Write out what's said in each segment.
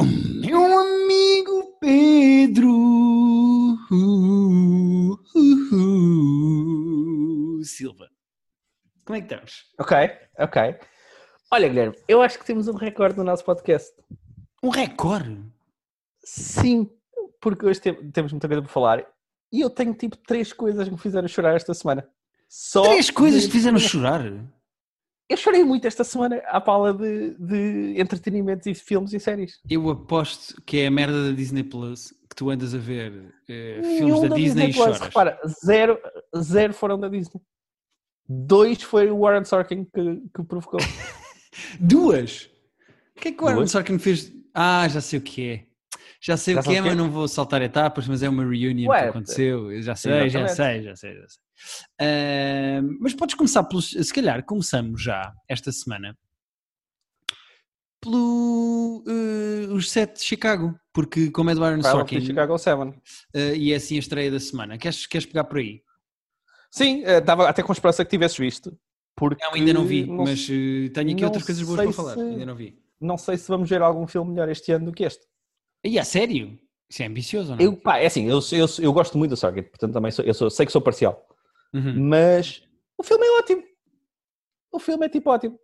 Meu amigo Pedro uh, uh, uh, Silva. Como é que estamos? Ok, ok. Olha, Guilherme, eu acho que temos um recorde no nosso podcast. Um recorde? Sim, porque hoje tem- temos muita coisa para falar e eu tenho tipo três coisas que me fizeram chorar esta semana. Só Três coisas que te fizeram chorar? Eu chorei muito esta semana à pala de, de entretenimento e filmes e séries. Eu aposto que é a merda da Disney Plus que tu andas a ver eh, filmes Nenhum da, Disney, e Plus. Repara, zero, zero foram da Disney. Dois foi o Warren Sorkin que, que provocou. Duas? O que é que o Aaron Duas? Sorkin fez? Ah, já sei o que é. Já sei Já o que é, mas não vou saltar etapas, mas é uma reunion Ué, que aconteceu. Eu já sei, já sei, já sei, já sei. Ah, mas podes começar pelos. Se calhar começamos já esta semana pelo eh, os sete de Chicago, porque como é do Aaron Trial Sorkin Chicago 7. eh, e é assim a estreia da semana, queres, queres pegar por aí? Sim, eh, estava até com esperança que tivesses visto. Porque Não, ainda não vi, não mas eh, tenho aqui outras coisas boas para falar. se- Ainda não vi. não sei se vamos ver algum filme melhor este ano do que este. E a sério? Isso é ambicioso ou não? Eu, pá, é assim, eu, eu, eu gosto muito do Sorkin, portanto também sou, eu sou- sei que sou parcial. Uhum. Mas o filme é ótimo. O filme é tipo ótimo.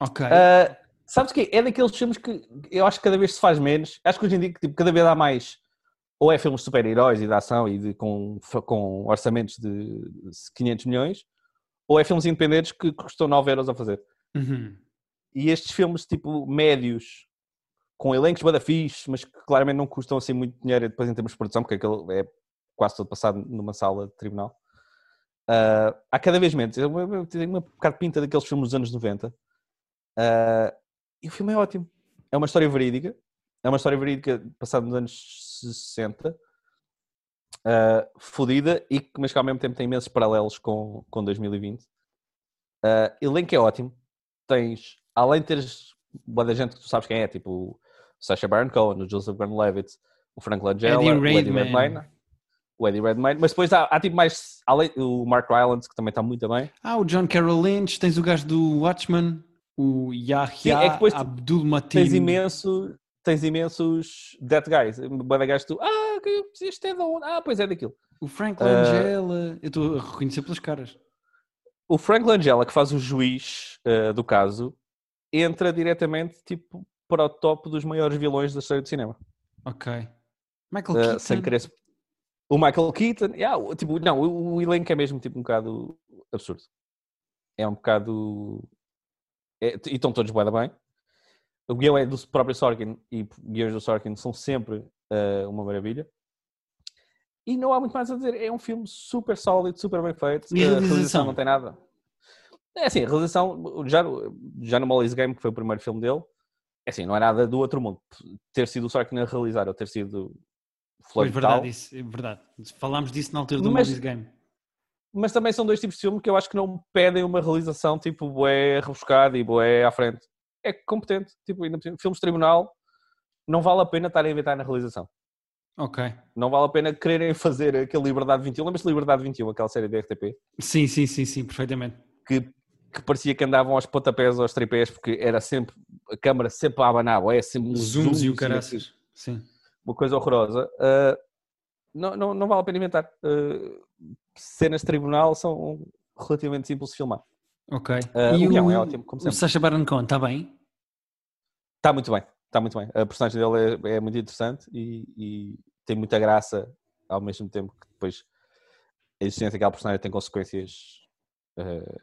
Ok. Ah, sabes o quê? É daqueles filmes que eu acho que cada vez se faz menos. Acho que hoje em dia tipo, cada vez há mais. Ou é filmes de super-heróis e de ação e de, com, com orçamentos de 500 milhões, ou é filmes independentes que custam 9 euros a fazer. Uhum. E estes filmes, tipo, médios, com elencos bada fixe, mas que claramente não custam assim muito dinheiro depois em termos de produção, porque aquele é quase todo passado numa sala de tribunal. Ah, há cada vez menos. Eu, eu, eu tenho uma bocado pinta daqueles filmes dos anos 90. Ah, e o filme é ótimo. É uma história verídica. É uma história verídica passada nos anos 60. ah, fodida, e, mas que ao mesmo tempo tem imensos paralelos com, com 2020. Ah, elenco é ótimo. Tens, além de teres boa da gente que tu sabes quem é, tipo Sacha Baron Cohen, o Joseph Gordon-Levitt, o Frank Langella, Eddie o Eddie Redmayne. O Eddie Redmayne, mas depois há, há tipo mais, além, o Mark Rylance, que também está muito bem. Ah, o John Carroll Lynch, tens o gajo do Watchmen, o Yahya é Abdul Mateen. Tens, imenso, tens imensos that guys, boa da gajos que tu, ah, que isto é da onde? Ah, pois é daquilo. O Frank. Langella, eu estou a reconhecer pelas caras. O Frank Langella, que faz o juiz eh, do caso, entra diretamente tipo para o top dos maiores vilões da história do cinema. Ok. Michael Uh, Keaton. sem querer. O Michael Keaton, yeah, o- tipo, não, o, o elenco é mesmo tipo um bocado absurdo. É um bocado. é- e estão todos da bem. O guião é do próprio Sorkin e guiões do Sorkin são sempre uh, uma maravilha. E não há muito mais a dizer. É um filme super sólido, super bem feito. E a Uh, realização? não tem nada. É assim, a realização, já, já no Molly's Game, que foi o primeiro filme dele, é assim, não é nada do outro mundo. Ter sido o Sorkin a realizar ou ter sido Pois, Floyd verdade, Tal, isso, é verdade. Falámos disso na altura do Mas- Molly's Game. mas também são dois tipos de filme que eu acho que não pedem uma realização tipo bué rebuscada e bué à frente. É competente. Tipo, filmes de tribunal não vale a pena estar a inventar na realização. Ok. Não vale a pena quererem fazer aquele Liberdade 21. Lembras-te de Liberdade 21, aquela série da RTP? Sim, sim, sim, sim, perfeitamente. Que, que parecia que andavam aos pontapés, aos tripés, porque era sempre, a câmara sempre a abanar, é sempre um zoom, Zooms e o assim, caraças. Sim. uma coisa horrorosa. Ah, não, não, não vale a pena inventar. Ah, cenas de tribunal são relativamente simples de filmar. Ok. Ah, o guião é ótimo, como O. Sacha Baron Cohen está bem? Está muito bem, está muito bem. A personagem dele é, é muito interessante e, e tem muita graça ao mesmo tempo que depois a existência daquela personagem tem consequências eh,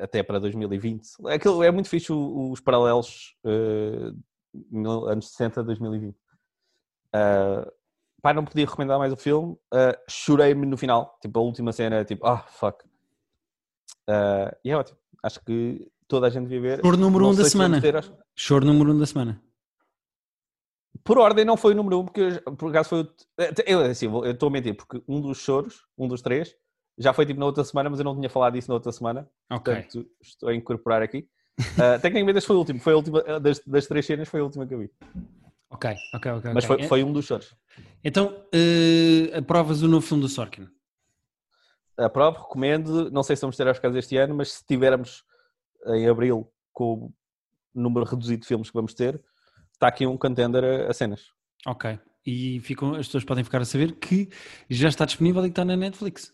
até para 2020. Aquilo é muito fixe os paralelos mil- anos 60 a 2020. Uh, pá, não podia recomendar mais o filme. Uh, Chorei-me no final. Tipo, a última cena, tipo, ah, fuck. Uh, e é ótimo. Acho que toda a gente devia ver. Choro número Não um da semana. ter, acho- Choro número 1 um da semana. Por ordem não foi o número um, porque por acaso foi o. Eu, assim, eu estou a mentir, porque um dos choros, um dos três, já foi tipo na outra semana, mas eu não tinha falado disso na outra semana. Ok. Portanto, estou a incorporar aqui. Uh, tecnicamente este foi o último, foi a última, das, das três cenas foi a última que eu vi. Ok, ok, ok. Mas ok. foi, foi um dos choros. Então, eh, aprovas o novo filme do Sorkin? Aprovo, recomendo. Não sei se vamos ter Oscars este ano, mas se tivermos em abril com o número reduzido de filmes que vamos ter, está aqui um contender a, a cenas. Ok. E ficam, as pessoas podem ficar a saber que já está disponível e que está na Netflix.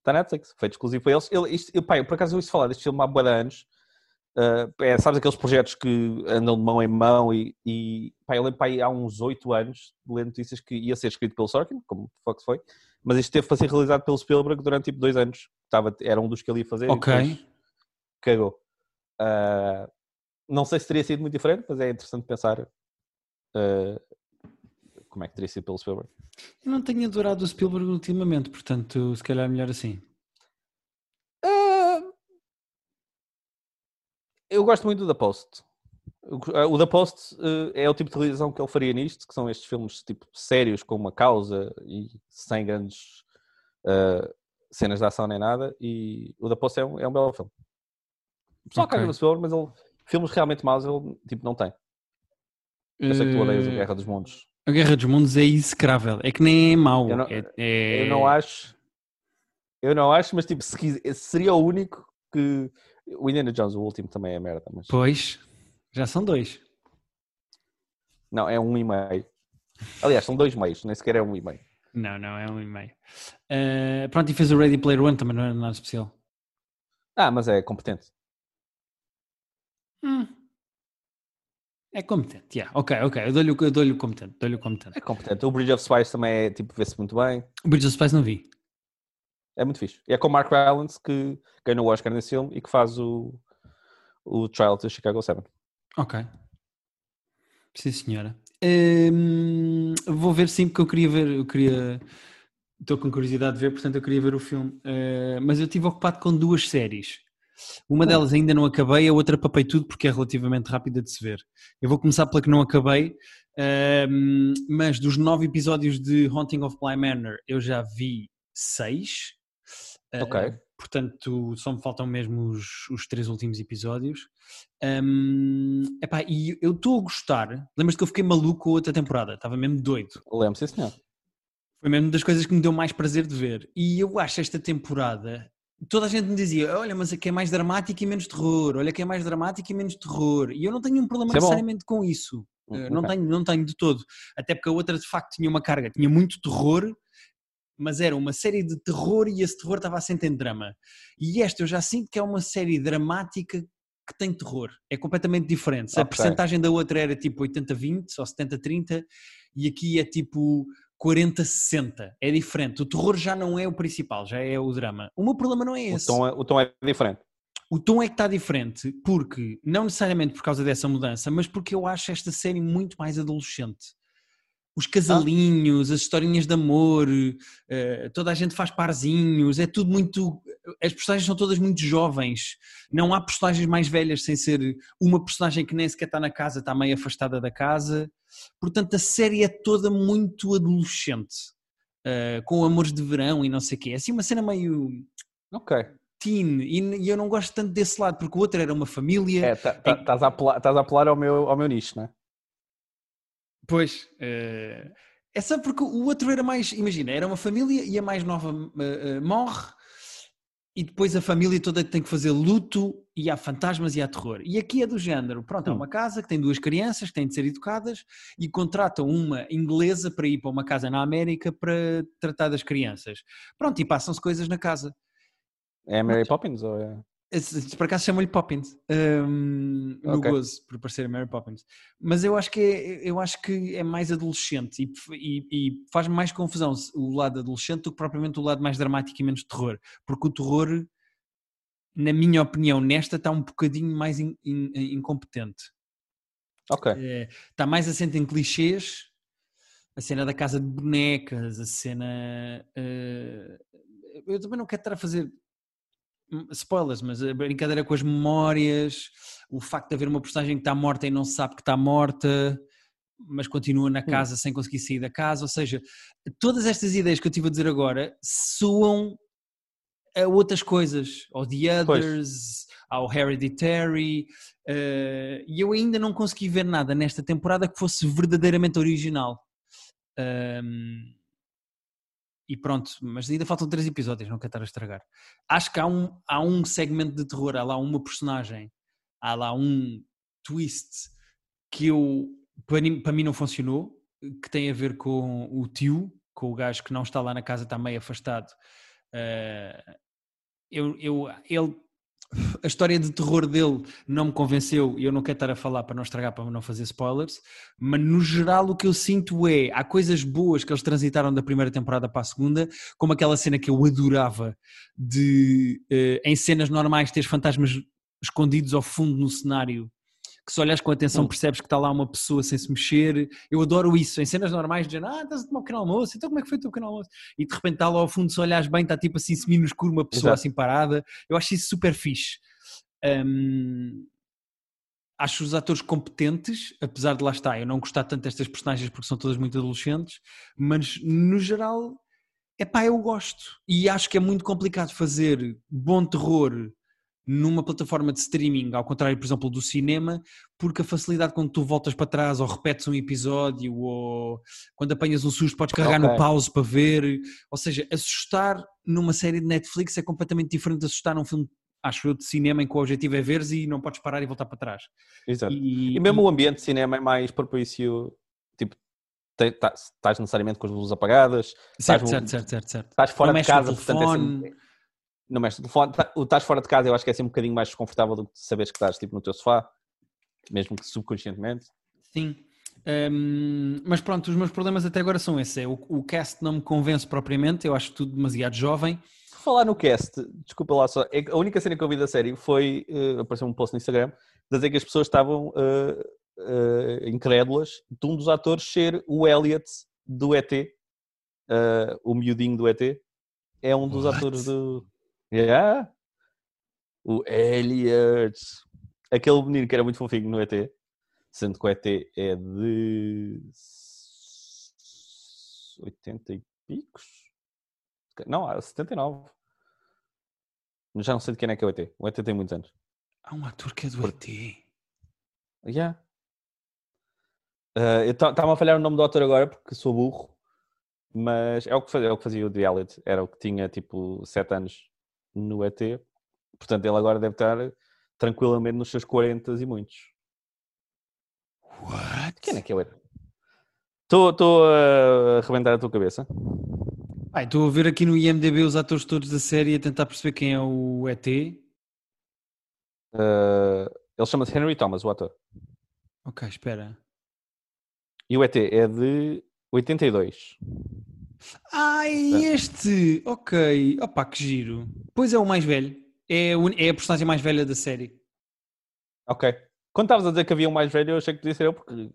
Está na Netflix, feito exclusivo para eles. Ele, isto, eu, pá, eu por acaso ouvi falar deste filme há boa de anos. Uh, é, sabes aqueles projetos que andam de mão em mão e, e pá, eu lembro pá, há uns oito anos de ler notícias que ia ser escrito pelo Sorkin, como Fox foi, mas isto teve para ser realizado pelo Spielberg durante tipo dois anos. Estava, era um dos que ele ia fazer Ok. e depois cagou. Uh, não sei se teria sido muito diferente, mas é interessante pensar uh, como é que teria sido pelo Spielberg. Eu não tenho adorado o Spielberg ultimamente, portanto, se calhar é melhor assim. Ah, eu gosto muito do The Post. O The Post uh, é o tipo de realização que ele faria nisto, que são estes filmes tipo sérios com uma causa e sem grandes uh, cenas de ação nem nada. E o The Post é um, é um belo filme. O pessoal Ok. caga no Spielberg, mas ele, filmes realmente maus ele tipo, não tem. Eu sei que tu odeias a Eh, Guerra dos Mundos. A Guerra dos Mundos é execrável. É que nem é mau. Eu não- é, é- Eu não acho. Eu não acho, mas tipo, se seria o único que. O Indiana Jones, o último, também é merda. Mas... Pois, já são dois. Não, é um e meio. Aliás, são dois meios, nem sequer é um e meio. Não, não, é um e meio. Eh, pronto, e fez o Ready Player One, também não era nada especial. Ah, mas é competente. Hum. É competente, yeah. ok, ok, eu dou-lhe dou-lhe o competente, dou-lhe competente. É competente. O Bridge of Spies também é tipo, vê-se muito bem. O Bridge of Spies não vi. É muito fixe. É com o Mark Rylance que ganhou o Oscar nesse filme e que faz o, o Trial to Chicago 7. Ok. Sim, senhora. Hum, vou ver sim, porque eu queria ver, eu queria. Estou com curiosidade de ver, portanto eu queria ver o filme. Eh, mas eu estive ocupado com duas séries. Uma delas ainda não acabei, a outra papei tudo porque é relativamente rápida de se ver. Eu vou começar pela que não acabei, hum, mas dos nove episódios de Haunting of Bly Manor eu já vi seis. Eh, Ok. portanto, só me faltam mesmo os, os três últimos episódios. Hum, epá, e eu estou a gostar. Lembras-te que eu fiquei maluco com a outra temporada? Estava mesmo doido. Lembro, sim senhor. Foi mesmo das coisas que me deu mais prazer de ver. E eu acho esta temporada. Toda a gente me dizia: olha, mas aqui é mais dramático e menos terror. Olha, que é mais dramático e menos terror. E eu não tenho um problema é necessariamente com isso. Hum, Uh, Não ok. tenho, não tenho de todo. Até porque a outra de facto tinha uma carga, tinha muito terror, mas era uma série de terror e esse terror estava assente em drama. E esta eu já sinto que é uma série dramática que tem terror. É completamente diferente. Se a percentagem da outra era tipo 80-20 ou 70-30 e aqui é tipo 40-60. É diferente. O terror já não é o principal, já é o drama. O meu problema não é O esse. tom, é, o tom é diferente. O tom é que está diferente, porque, não necessariamente por causa dessa mudança, mas porque eu acho esta série muito mais adolescente. Os casalinhos, as historinhas de amor, eh, toda a gente faz parzinhos, é tudo muito. As personagens são todas muito jovens. Não há personagens mais velhas sem ser uma personagem que nem sequer está na casa, está meio afastada da casa. Portanto, a série é toda muito adolescente, eh, com amores de verão e não sei o quê. É assim uma cena meio Ok. teen, e eu não gosto tanto desse lado, porque o outro era uma família. É, tá- tá- estás a apelar, estás a apelar ao, meu, ao meu nicho, não é? Pois. eh, é só porque o outro era mais. Imagina, era uma família e a mais nova eh, morre, e depois a família toda tem que fazer luto, e há fantasmas e há terror. E aqui é do género: pronto, há Hum. uma casa que tem duas crianças que têm de ser educadas, e contratam uma inglesa para ir para uma casa na América para tratar das crianças. Pronto, e passam-se coisas na casa. É a Mary Poppins ou é... Por acaso chamam-lhe Poppins hum, no Ok. gozo por parecer a Mary Poppins, mas eu acho que é, eu acho que é mais adolescente e, e- e faz mais confusão o lado adolescente do que propriamente o lado mais dramático e menos terror, porque o terror, na minha opinião, nesta está um bocadinho mais in- in- incompetente. Ok. É, está mais assente em clichês, a cena da casa de bonecas, a cena. eh, eu também não quero estar a fazer spoilers, mas a brincadeira com as memórias, o facto de haver uma personagem que está morta e não se sabe que está morta, mas continua na casa sem conseguir sair da casa. Ou seja, todas estas ideias que eu estive a dizer agora soam a outras coisas, ao The Pois. Others, ao Hereditary, eh, e eu ainda não consegui ver nada nesta temporada que fosse verdadeiramente original. Ahm, e pronto, mas ainda faltam três episódios, não quero estar a estragar. Acho que há um, há um segmento de terror, há lá uma personagem, há lá um twist que eu para, mim- para mim não funcionou, que tem a ver com o tio, com o gajo que não está lá na casa, está meio afastado. Eh, eu, eu, ele, a história de terror dele não me convenceu e eu não quero estar a falar para não estragar, para não fazer spoilers, mas no geral o que eu sinto é, há coisas boas que eles transitaram da primeira temporada para a segunda, como aquela cena que eu adorava de, eh, em cenas normais, ter fantasmas escondidos ao fundo no cenário, que se olhas com atenção Hum. percebes que está lá uma pessoa sem se mexer, eu adoro isso, em cenas normais, dizendo, ah, estás a tomar um pequeno almoço, então como é que foi o teu pequeno almoço? E de repente está lá ao fundo, se olhares bem, está tipo assim, semi no escuro, uma pessoa Exato. assim parada, eu acho isso super fixe. Hum, acho os atores competentes, apesar de lá estar, eu não gostar tanto destas personagens porque são todas muito adolescentes, mas no geral, é pá, eu gosto. E acho que é muito complicado fazer bom terror numa plataforma de streaming, ao contrário, por exemplo, do cinema, porque a facilidade quando tu voltas para trás ou repetes um episódio ou quando apanhas um susto podes carregar no Ok. pause para ver, ou seja, assustar numa série de Netflix é completamente diferente de assustar num filme, acho eu, de cinema em que o objetivo é veres e não podes parar e voltar para trás. Exato. E, E mesmo o ambiente de cinema é mais propício, tipo, tá- estás necessariamente com as luzes apagadas, certo, estás- certo, certo, certo, certo. estás fora Não de no casa, portanto é telefone. sempre... Não mexe no telefone. Tá- O estás fora de casa eu acho que é sempre um bocadinho mais desconfortável do que saberes que estás tipo, no teu sofá, mesmo que subconscientemente. Sim. Hum, mas pronto, os meus problemas até agora são esses. É, o, o cast não me convence propriamente, eu acho tudo demasiado jovem. Por falar no cast, desculpa lá só, é a única cena que eu vi da série foi, eh, apareceu um post no Instagram, dizer que as pessoas estavam eh, eh, incrédulas de um dos atores ser o Elliot do ET, eh, o miudinho do ET, é um dos What? atores do... Yeah. O Elliot. Aquele menino que era muito fofinho no ET, sendo que o ET é de 80 e picos? Não, há 79. Já não sei de quem é que é o ET. O ET tem muitos anos. Há um ator que é do ET. Yeah. Uh, eu estava a falhar o nome do autor agora porque sou burro, mas é o que fazia, é o que fazia o The Elliot. Era o que tinha tipo 7 anos no ET. Portanto, ele agora deve estar tranquilamente nos seus 40 e muitos. What? Quem é que é o ET? Estou a arrebentar a tua cabeça. Estou a ver aqui no IMDB os atores todos da série e a tentar perceber quem é o ET. Uh, ele chama-se Henry Thomas, o ator. Ok, espera. E o ET é de 82. Ai, este! Ok. Opa, que giro. Pois é o mais velho. É, o- é a personagem mais velha da série. Ok. Quando estavas a dizer que havia um mais velho, eu achei que podia ser eu, porque.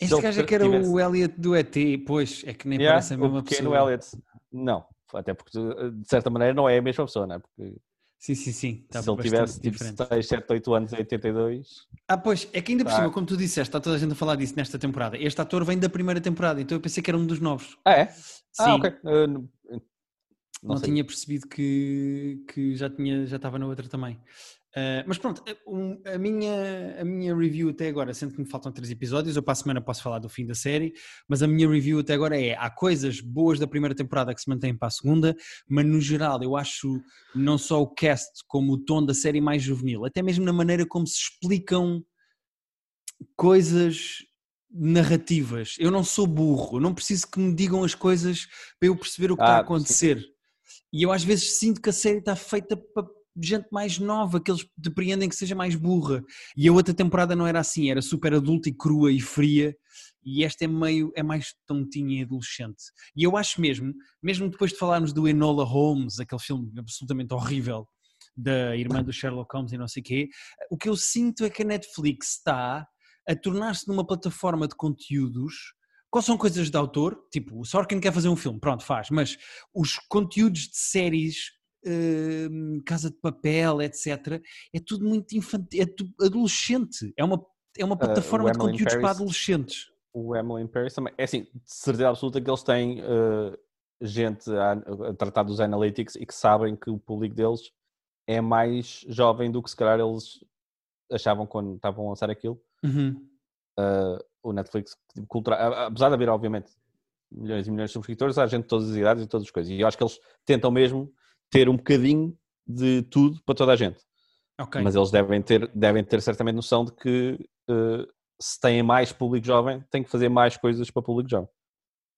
Este gajo é que era tivesse- o Elliot do ET. Pois, é que nem Yeah, parece a mesma o pequeno pessoa. Elliot. Não, até porque de certa maneira não é a mesma pessoa, não é? Porque Sim, sim, sim. Está se ele tivesse tipo diferente. 6, 7, 8 anos em 82. Ah, pois, é que ainda por Tá. cima, como tu disseste, está toda a gente a falar disso nesta temporada. Este ator vem da primeira temporada, então eu pensei que era um dos novos. Ah, é? Sim, Ah, ok. Uh, não não, tinha percebido que, que já, tinha, já estava na outra também. Ah, mas pronto, a- um, a, minha, a minha review até agora, sendo que me faltam três episódios, eu para a semana posso falar do fim da série, mas a minha review até agora é: há coisas boas da primeira temporada que se mantêm para a segunda, mas no geral eu acho não só o cast como o tom da série mais juvenil, até mesmo na maneira como se explicam coisas narrativas. Eu não sou burro, eu não preciso que me digam as coisas para eu perceber o que está a Ah, sim. acontecer. E eu às vezes sinto que a série está feita para gente mais nova, que eles depreendem que seja mais burra. E a outra temporada não era assim, era super adulta e crua e fria. E esta é meio, é mais tontinha e adolescente. E eu acho mesmo, mesmo depois de falarmos do Enola Holmes, aquele filme absolutamente horrível da irmã do Sherlock Holmes e não sei o quê, o que eu sinto é que a Netflix está a tornar-se numa plataforma de conteúdos. Quais são coisas de autor? Tipo, o Sorkin quer fazer um filme, pronto, faz, mas os conteúdos de séries, hum, Casa de Papel, etc., é tudo muito infantil, é tudo adolescente. É uma, é uma Ah, plataforma de Emily in conteúdos para Paris. adolescentes. O Emily in Paris também. É assim, de certeza absoluta que eles têm uh, gente a, a tratar dos analytics e que sabem que o público deles é mais jovem do que se calhar eles achavam quando estavam a lançar aquilo. Uhum. Uh, o Netflix, tipo, cultura, apesar de haver, obviamente, milhões e milhões de subscritores, há gente de todas as idades e todas as coisas. E eu acho que eles tentam mesmo ter um bocadinho de tudo para toda a gente. Ok. Mas eles devem ter, devem ter certamente noção de que uh, se têm mais público jovem, têm que fazer mais coisas para público jovem.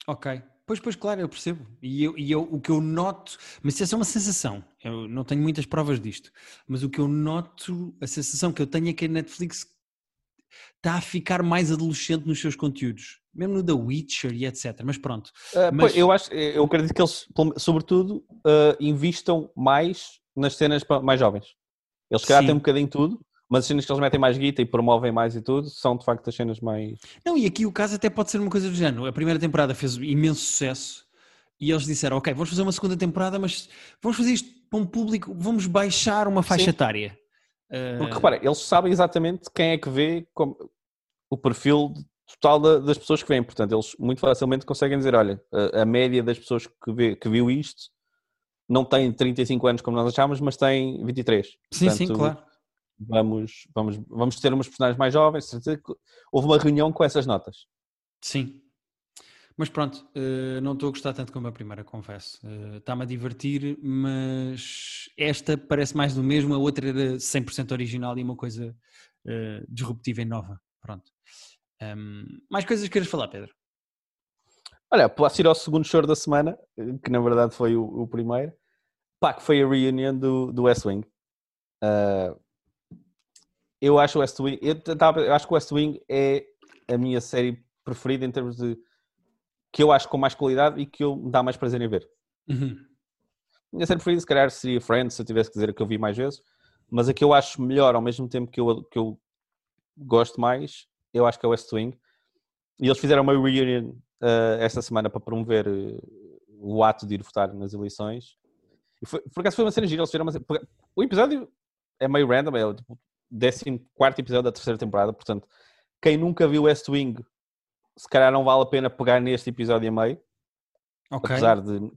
Ok. Pois, pois, claro, eu percebo. E, eu, e eu, o que eu noto, mas isso é uma sensação, eu não tenho muitas provas disto, mas o que eu noto, a sensação que eu tenho é que a Netflix está a ficar mais adolescente nos seus conteúdos, mesmo no The Witcher e etc. Mas pronto. Uh, mas... Pois, eu, acho, eu acredito que eles, sobretudo, uh, investam mais nas cenas mais jovens. Eles, se calhar, têm um bocadinho tudo, mas as cenas que eles metem mais guita e promovem mais e tudo são de facto as cenas mais. Não, e aqui o caso até pode ser uma coisa do género. A primeira temporada fez imenso sucesso e eles disseram: Ok, vamos fazer uma segunda temporada, mas vamos fazer isto para um público, vamos baixar uma faixa Sim. etária. Porque repara, eles sabem exatamente quem é que vê como, o perfil total da, das pessoas que vêm, portanto, eles muito facilmente conseguem dizer: Olha, a, média das pessoas que, vê, que viu isto não tem 35 anos como nós achávamos, mas tem 23. Sim, portanto, sim, claro vamos, vamos, vamos ter umas personagens mais jovens. Houve uma reunião com essas notas. Sim. Mas pronto, eh, não estou a gostar tanto como a primeira, confesso. Eh, está-me a divertir, mas esta parece mais do mesmo, a outra era 100% original e uma coisa eh, disruptiva e nova. Pronto. Mais coisas que queres falar, Pedro? Olha, posso ir ao segundo show da semana, que na verdade foi o, o primeiro. Pá, que foi a reunião do, do West Wing. Uh, eu acho o West Wing, eu, tava, eu acho que o West Wing é a minha série preferida em termos de que eu acho com mais qualidade e que eu me dá mais prazer em ver. Uhum. Minha série preferida, se calhar, seria Friends, se eu tivesse que dizer que eu vi mais vezes, mas a que eu acho melhor ao mesmo tempo que eu, que eu gosto mais, eu acho que é o West Wing. E eles fizeram uma reunion uh, esta semana para promover uh, o ato de ir votar nas eleições. E foi, por acaso foi uma cena gira, eles fizeram uma, O episódio é meio random, é tipo 14 episódio da terceira temporada, portanto, quem nunca viu West Wing, se calhar não vale a pena pegar neste episódio a meio. Okay. Apesar de.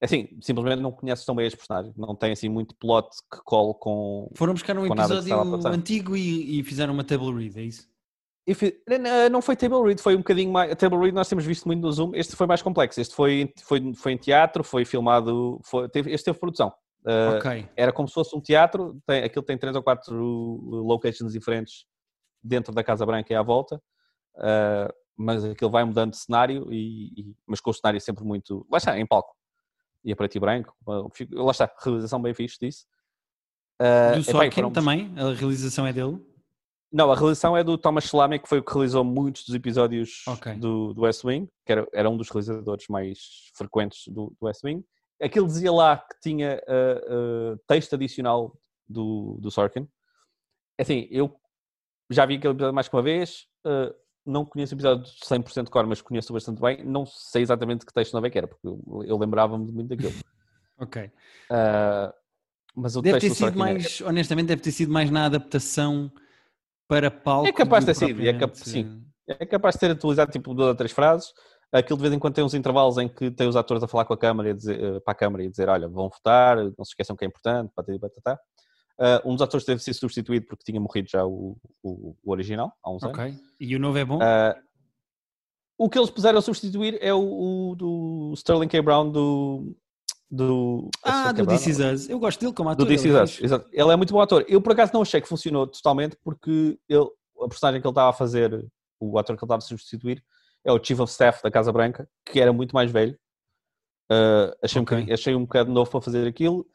Assim, simplesmente não conheces tão bem este personagem. Não tem assim muito plot que cole com. Foram buscar um episódio antigo e, e, fizeram uma table read, é isso? Não foi table read, foi um bocadinho mais. A table read nós temos visto muito no Zoom. Este foi mais complexo. Este foi, foi, foi em teatro, foi filmado. Foi, teve, este teve produção. Uh, okay. Era como se fosse um teatro, tem, aquilo tem três ou quatro locations diferentes dentro da Casa Branca e à volta, uh, mas aquilo vai mudando de cenário, e, e, mas com o cenário sempre muito. Lá está, em palco. E a preto e branco. Lá está, realização bem fixe disso. Uh, do Sorkin foram... também? A realização é dele? Não, a realização é do Thomas Schlamme, que foi o que realizou muitos dos episódios okay. do, do West Wing, que era, era um dos realizadores mais frequentes do, do West Wing aquilo dizia lá que tinha uh, uh, texto adicional do, do Sorkin. É assim, eu já vi aquele episódio mais que uma vez, uh, não conheço o episódio 100% de cor, mas conheço bastante bem. Não sei exatamente que texto não é que era, porque eu, eu lembrava-me muito daquilo. ok. mas o deve ter sido mais, era... honestamente, deve ter sido mais na adaptação para palco. É capaz de ter sido, é, cap... sim. É capaz de ter atualizado tipo duas ou três frases. Aquilo de vez em quando tem uns intervalos em que tem os atores a falar com a câmara e dizer, eh, para a câmara e dizer, olha, vão votar, não se esqueçam que é importante, patati, patatá. Uh, um dos atores teve de ser substituído porque tinha morrido já o, o, o original, há uns okay. anos. E o novo é bom? Uh, o que eles puseram a substituir é o, o do Sterling K. Brown do... do ah, do This Is Us. Eu gosto dele como ator. Do This Is é Us, exato. Ele é muito bom ator. Eu, por acaso, não achei que funcionou totalmente porque ele, a personagem que ele estava a fazer, o ator que ele estava a substituir, é o Chief of Staff da Casa Branca, que era muito mais velho. Uh, achei, okay. um achei um bocado novo para fazer aquilo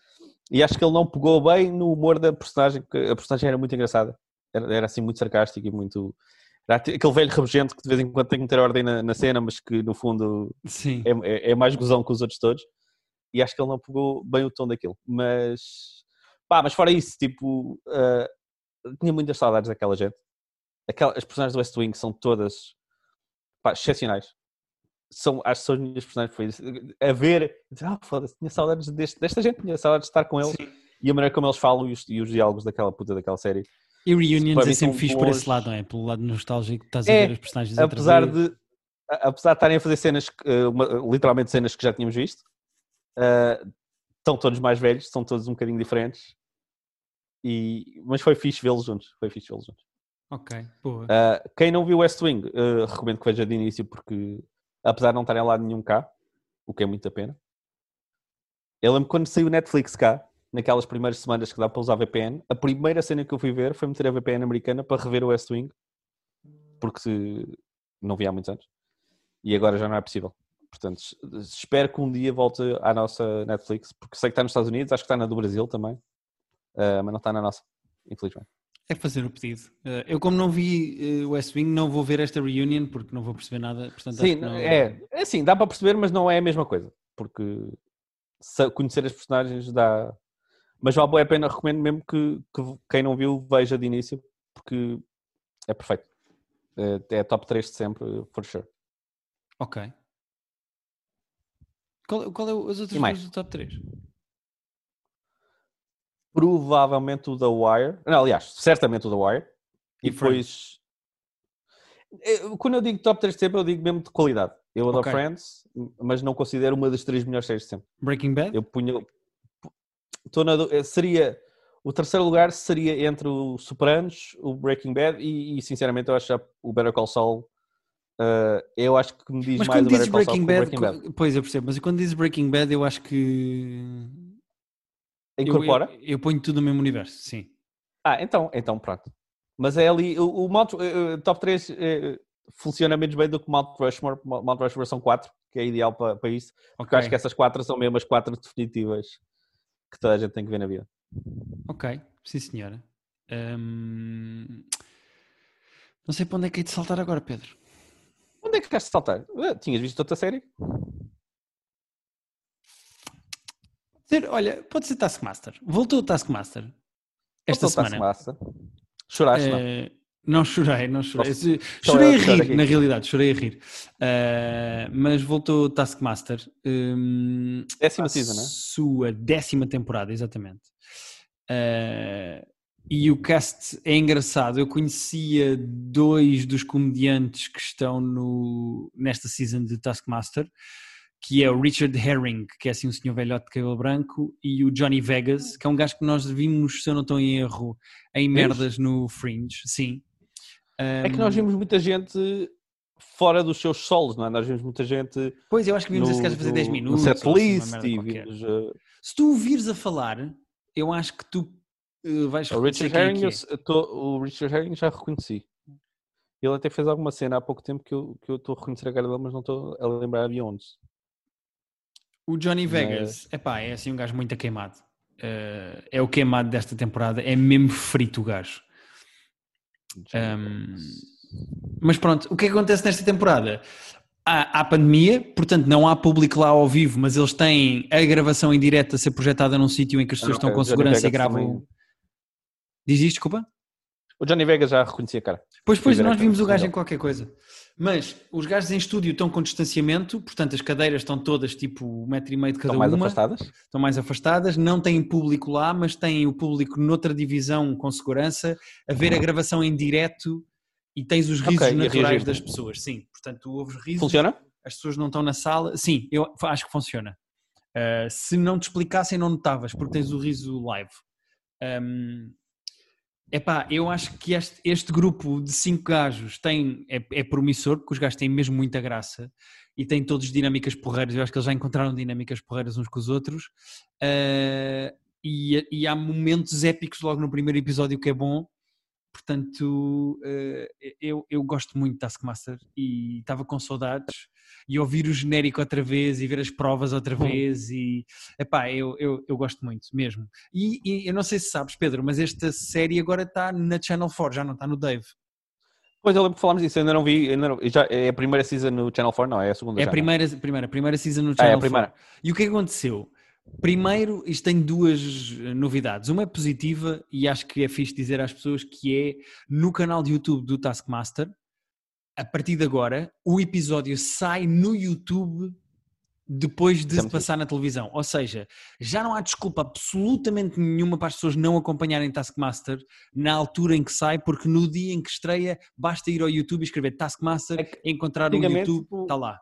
e acho que ele não pegou bem no humor da personagem, porque a personagem era muito engraçada, era, era assim muito sarcástico e muito. Era aquele velho rabugento que de vez em quando tem que meter ordem na, na cena, mas que no fundo é, é, é, mais gozão que os outros todos. E acho que ele não pegou bem o tom daquilo. Mas, pá, mas fora isso, tipo, uh, tinha muitas saudades daquela gente. Aquela, as personagens do West Wing são todas pá, excepcionais. São, acho que são as minhas personagens preferidas. A ver, ah, foda-se, tinha saudades deste, desta gente, tinha saudades de estar com eles Sim. e a maneira como eles falam e os, e os diálogos daquela puta daquela série. E Reunions é sempre fixe por esse lado, não é? Pelo lado nostálgico, estás é, a ver os personagens apesar de Apesar de estarem a fazer cenas, uh, uma, literalmente cenas que já tínhamos visto, uh, estão todos mais velhos, são todos um bocadinho diferentes. E, mas foi fixe vê-los juntos. Foi fixe vê-los juntos. Ok, boa. Uh, quem não viu West Wing, uh, recomendo que veja de início, porque apesar de não estarem lá nenhum cá, o que é muito a pena. Eu lembro quando saiu o Netflix cá, naquelas primeiras semanas que dá para usar VPN, a primeira cena que eu fui ver foi meter a VPN americana para rever o West Wing. porque não vi há muitos anos. E agora já não é possível. Portanto, es- espero que um dia volte à nossa Netflix, porque sei que está nos Estados Unidos, acho que está na do Brasil também, ah, mas não está na nossa, infelizmente. É fazer o pedido. Eh, eu, como não vi eh, West Wing, não vou ver esta reunion porque não vou perceber nada. Portanto, Sim, não... é, é assim, dá para perceber, mas não é a mesma coisa, porque conhecer as personagens dá. Mas vale a pena, recomendo mesmo que, que quem não viu veja de início, porque é perfeito. É, é top 3 de sempre, for sure. Ok. Qual, qual é o- as outras coisas do top 3? Provavelmente o The Wire, não, aliás, certamente o The Wire, e, E depois. Eu- Quando eu digo top 3 de sempre, eu digo mesmo de qualidade. Eu adoro Ok. Friends, mas não considero uma das três melhores séries de sempre. Breaking Bad? Eu punha. Estou na. dú- Seria. O terceiro lugar seria entre o Sopranos, o Breaking Bad e, e, sinceramente eu acho o Better Call Saul. Eh, eu acho que me diz Mas mais quando dizes Breaking Bad, Breaking Bad. pois eu percebo, mas quando dizes Breaking Bad, eu acho que. eu- Incorpora? Eu, eu ponho tudo no mesmo universo, sim. Ah, então, então pronto. Mas é ali. O, o Mount, eh, eh, top 3 eh, funciona menos bem do que o Mount Rushmore. Mount Rushmore são 4, que é ideal para, para isso. Porque eu acho que essas 4 são mesmo as 4 definitivas que toda a gente tem que ver na vida. Ok, sim senhora. Hum, Não sei para onde é que hei de saltar agora, Pedro. Onde é que queres saltar? Eh, Tinhas visto outra série? Dizer, olha, pode ser Taskmaster. Voltou o Taskmaster esta Voltou semana. Taskmaster. Choraste, não? Eh, não chorei, não chorei. Se- só Chorei a rir, na realidade, chorei a rir. Eh, mas voltou o Taskmaster. hum, Décima season, né? Sua décima temporada, exatamente. Eh, e o cast é engraçado. Eu conhecia dois dos comediantes que estão no, nesta season de Taskmaster, que é o Richard Herring, que é assim um senhor velhote de cabelo branco, e o Johnny Vegas, que é um gajo que nós vimos, se eu não estou em erro, em Vimos? merdas no Fringe, sim. É que nós vimos muita gente fora dos seus solos, não é? Nós vimos muita gente Pois, eu acho que vimos esse gajo a fazer 10 no, minutos. no assim, setlist merda e vimos uh, Se tu o vires a falar, eu acho que tu vais o Richard é Herring. é. tô- o Richard Herring já reconheci. Ele até fez alguma cena há pouco tempo que eu que eu estou a reconhecer a cara dele, mas não estou a lembrar de onde. O Johnny Mas- Vegas, epá, é assim um gajo muito queimado. Uh, é o queimado desta temporada, é mesmo frito o gajo. Um, Mas pronto, o que é que acontece nesta temporada? Há, há pandemia, portanto não há público lá ao vivo, mas eles têm a gravação em direto a ser projetada num sítio em que as pessoas Ah, estão ok, com segurança e gravam. também- Diz isto, desculpa? O Johnny Vegas já reconhecia a cara. Pois, pois, nós vimos o gajo em qualquer coisa. Mas os gajos em estúdio estão com distanciamento, portanto as cadeiras estão todas tipo um metro e meio de cada Estão mais uma, afastadas? estão mais afastadas, não têm público lá, mas têm o público noutra divisão com segurança, a ver a gravação em direto e tens os risos Ok, a naturais das pessoas, sim. Portanto, ouves risos, Funciona? as pessoas não estão na sala. Sim, eu acho que funciona. Uh, se não te explicassem, não notavas, porque tens o riso live. Um, epá, eu acho que este, este grupo de cinco gajos tem, é, é promissor, porque os gajos têm mesmo muita graça e têm todos dinâmicas porreiras. Eu acho que eles já encontraram dinâmicas porreiras uns com os outros. Uh, e, e há momentos épicos logo no primeiro episódio que é bom. Portanto, eh, eu, eu gosto muito de Taskmaster e estava com saudades e ouvir o genérico outra vez e ver as provas outra vez e epá, eu, eu, eu gosto muito mesmo. E, e eu não sei se sabes, Pedro, mas esta série agora está na Channel 4, já não está no Dave. Pois eu lembro que falámos disso, eu ainda não vi. Ainda não, já, é a primeira season no Channel 4, não, é a segunda. É a não primeira, primeira, primeira season no Ah, é Channel a primeira. 4. E o que é que aconteceu? Primeiro, isto tem duas eh, novidades. Uma é positiva e acho que é fixe dizer às pessoas que é no canal de YouTube do Taskmaster, a partir de agora, o episódio sai no YouTube depois de é muito passar na televisão. Ou seja, já não há desculpa absolutamente nenhuma para as pessoas não acompanharem Taskmaster na altura em que sai, porque no dia em que estreia basta ir ao YouTube e escrever Taskmaster, É que encontrar o YouTube, tipo, está lá.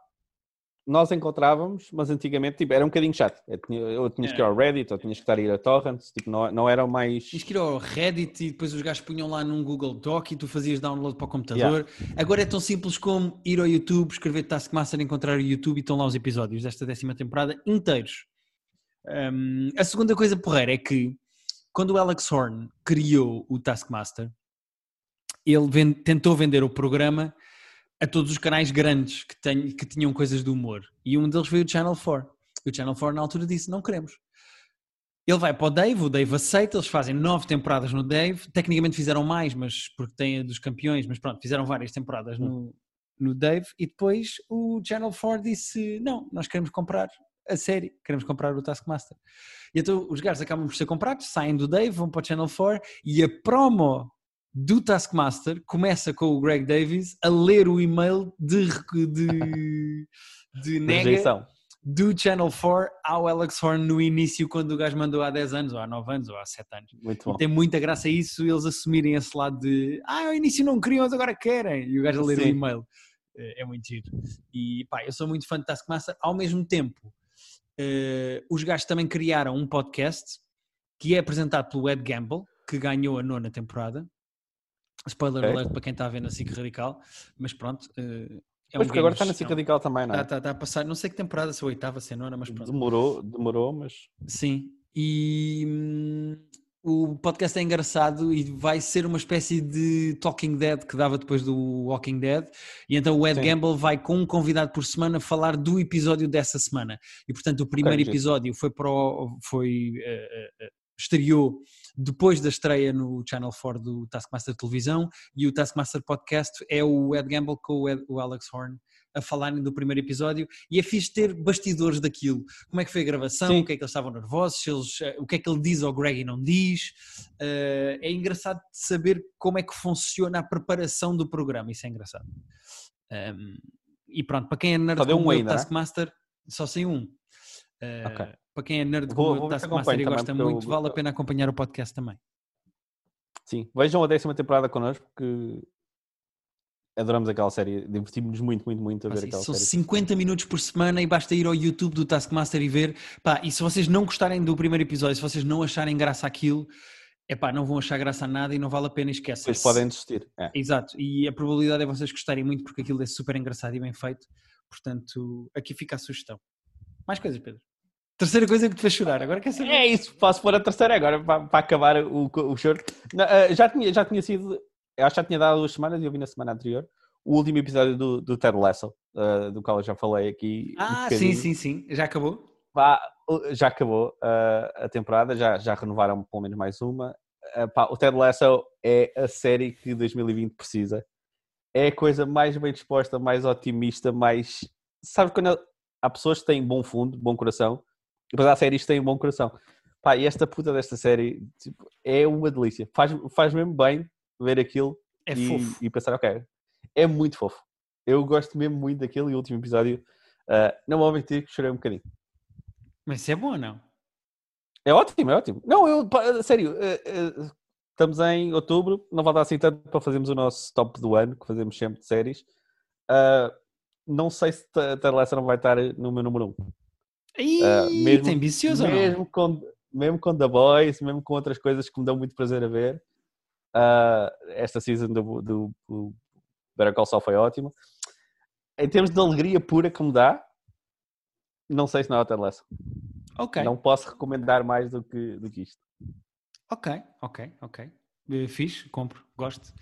Nós encontrávamos, mas antigamente tipo, era um bocadinho chato. Eu tinha, eu tinhas que ir ao Reddit, ou tinhas que estar a ir a torrents, tipo, não, não era o mais. Tinhas que ir ao Reddit e depois os gajos punham lá num Google Doc e tu fazias download para o computador. Agora é tão simples como ir ao YouTube, escrever Taskmaster, encontrar o YouTube e estão lá os episódios desta décima temporada inteiros. Um, a segunda coisa porreira é que quando o Alex Horn criou o Taskmaster, ele vend, tentou vender o programa a todos os canais grandes que, tem, que tinham coisas de humor. E um deles veio o Channel 4. E o Channel 4 na altura disse: não queremos. Ele vai para o Dave, o Dave aceita, eles fazem nove temporadas no Dave, tecnicamente fizeram mais, mas porque tem a dos campeões, mas pronto, fizeram várias temporadas no, no Dave, e depois o Channel 4 disse, não, nós queremos comprar a série, queremos comprar o Taskmaster. E então os gajos acabam por ser comprados, saem do Dave, vão para o Channel 4, e a promo do Taskmaster começa com o Greg Davis a ler o e-mail de, de, de nega do Channel 4 ao Alex Horn no início, quando o gajo mandou há 10 anos, ou há 9 anos, ou há 7 anos. Muito bom. E tem muita graça isso, eles assumirem esse lado de ah, ao início não queriam, mas agora querem. E o gajo a ler Sim. o e-mail. É, é muito giro. E pá, eu sou muito fã de Taskmaster. Ao mesmo tempo, uh, os gajos também criaram um podcast que é apresentado pelo Ed Gamble, que ganhou a nona temporada. Spoiler okay. alert para quem está a ver na SIC Radical, mas pronto, uh, é pois um porque agora está na SIC Radical também, não é? Está, está, está, a passar, não sei que temporada, se a oitava, se a nona, mas pronto. Demorou, demorou, mas... Sim, e hum, o podcast é engraçado e vai ser uma espécie de Talking Dead que dava depois do Walking Dead, e então o Ed Sim. Gamble vai com um convidado por semana falar do episódio dessa semana. E portanto o primeiro okay, episódio foi para o, foi, uh, uh, estreou depois da estreia no Channel 4 do Taskmaster Televisão e o Taskmaster Podcast é o Ed Gamble com o, Ed, o Alex Horn a falarem do primeiro episódio e é fixe ter bastidores daquilo. Como é que foi a gravação, Sim. o que é que eles estavam nervosos, eles, eh, o que é que ele diz ao Greg e não diz. Uh, é engraçado saber como é que funciona a preparação do programa, isso é engraçado. Um, e pronto, para quem é nerd só um ainda, é? Taskmaster, né? só sem um. Uh, okay para quem é nerd vou, como Taskmaster e gosta muito, eu... vale a pena acompanhar o podcast também. Sim, vejam a décima temporada connosco, que adoramos aquela série, divertimos-nos muito, muito, muito a ver aquela são série. São 50 minutos por semana e basta ir ao YouTube do Taskmaster e ver. Pá, e se vocês não gostarem do primeiro episódio, se vocês não acharem graça aquilo, é pá, não vão achar graça a nada e não vale a pena esquecer. Vocês podem desistir. É. Exato, e a probabilidade é vocês gostarem muito porque aquilo é super engraçado e bem feito. Portanto, aqui fica a sugestão. Mais coisas, Pedro? Terceira coisa que te fez chorar, agora quer saber. É isso, posso pôr a terceira agora para, para acabar o, o choro. Uh, já, tinha, já tinha sido, acho que já tinha dado duas semanas e eu vi na semana anterior o último episódio do, do Ted Lasso, uh, do qual eu já falei aqui. Ah, um sim, sim, sim. Já acabou? Pá, já acabou uh, a temporada, já, já renovaram pelo menos mais uma. Uh, pá, o Ted Lasso é a série que 2020 precisa. É a coisa mais bem disposta, mais otimista, mais. Sabe quando há pessoas que têm bom fundo, bom coração, depois há séries que têm um bom coração. Pá, e esta puta desta série tipo, é uma delícia. Faz, faz mesmo bem ver aquilo é e, fofo. e pensar, ok, é muito fofo. Eu gosto mesmo muito daquele último episódio. Uh, não vou mentir que chorei um bocadinho. Mas isso é bom ou não? É ótimo, é ótimo. Não, eu, pá, sério, uh, uh, estamos em outubro, não vai dar assim tanto para fazermos o nosso top do ano, que fazemos sempre de séries. não sei se a Telessa não vai estar no meu número 1. Um. Ih, uh, mesmo, tem ambicioso mesmo com, mesmo com The Boys, mesmo com outras coisas que me dão muito prazer a ver. Uh, esta season do, do, do Better Call Saul foi ótima. Em termos de alegria pura que me dá, não sei se não é o Ted Lasso. Ok. Não posso recomendar mais do que, do que isto. Ok, ok, ok. Uh, fiz, compro, gosto.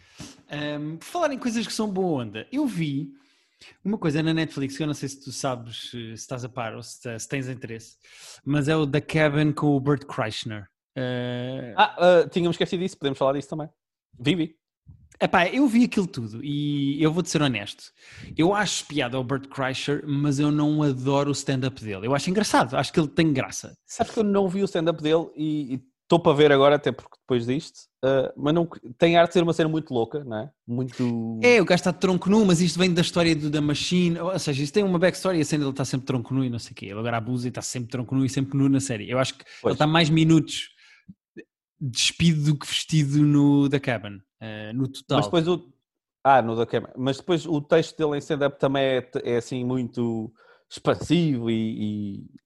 Um, por falar em coisas que são boa onda, eu vi uma coisa na Netflix que eu não sei se tu sabes, se estás a par ou se, se tens interesse, mas é o The Cabin com o Bert Kreischer. Uh... Ah, uh, tínhamos esquecido disso, podemos falar disso também. Vivi. Epá, eu vi aquilo tudo e eu vou-te ser honesto. Eu acho piada ao Bert Kreischer, mas eu não adoro o stand-up dele. Eu acho engraçado, acho que ele tem graça. Sabes que eu não vi o stand-up dele e, e estou para ver agora, até porque depois disto, uh, mas não, tem arte de ser uma cena muito louca, não é? Muito. É, o gajo está de tronco nu, mas isto vem da história do, da Machine, ou seja, isto tem uma backstory, a cena ele está sempre tronco nu e não sei o quê. Ele agora abusa e está sempre tronco nu e sempre nu na série. Eu acho que pois. ele está mais minutos despido do que vestido no The Cabin, uh, no total. Mas depois o. Ah, no The Cabin. Mas depois o texto dele em stand-up também é, é assim muito expansivo e,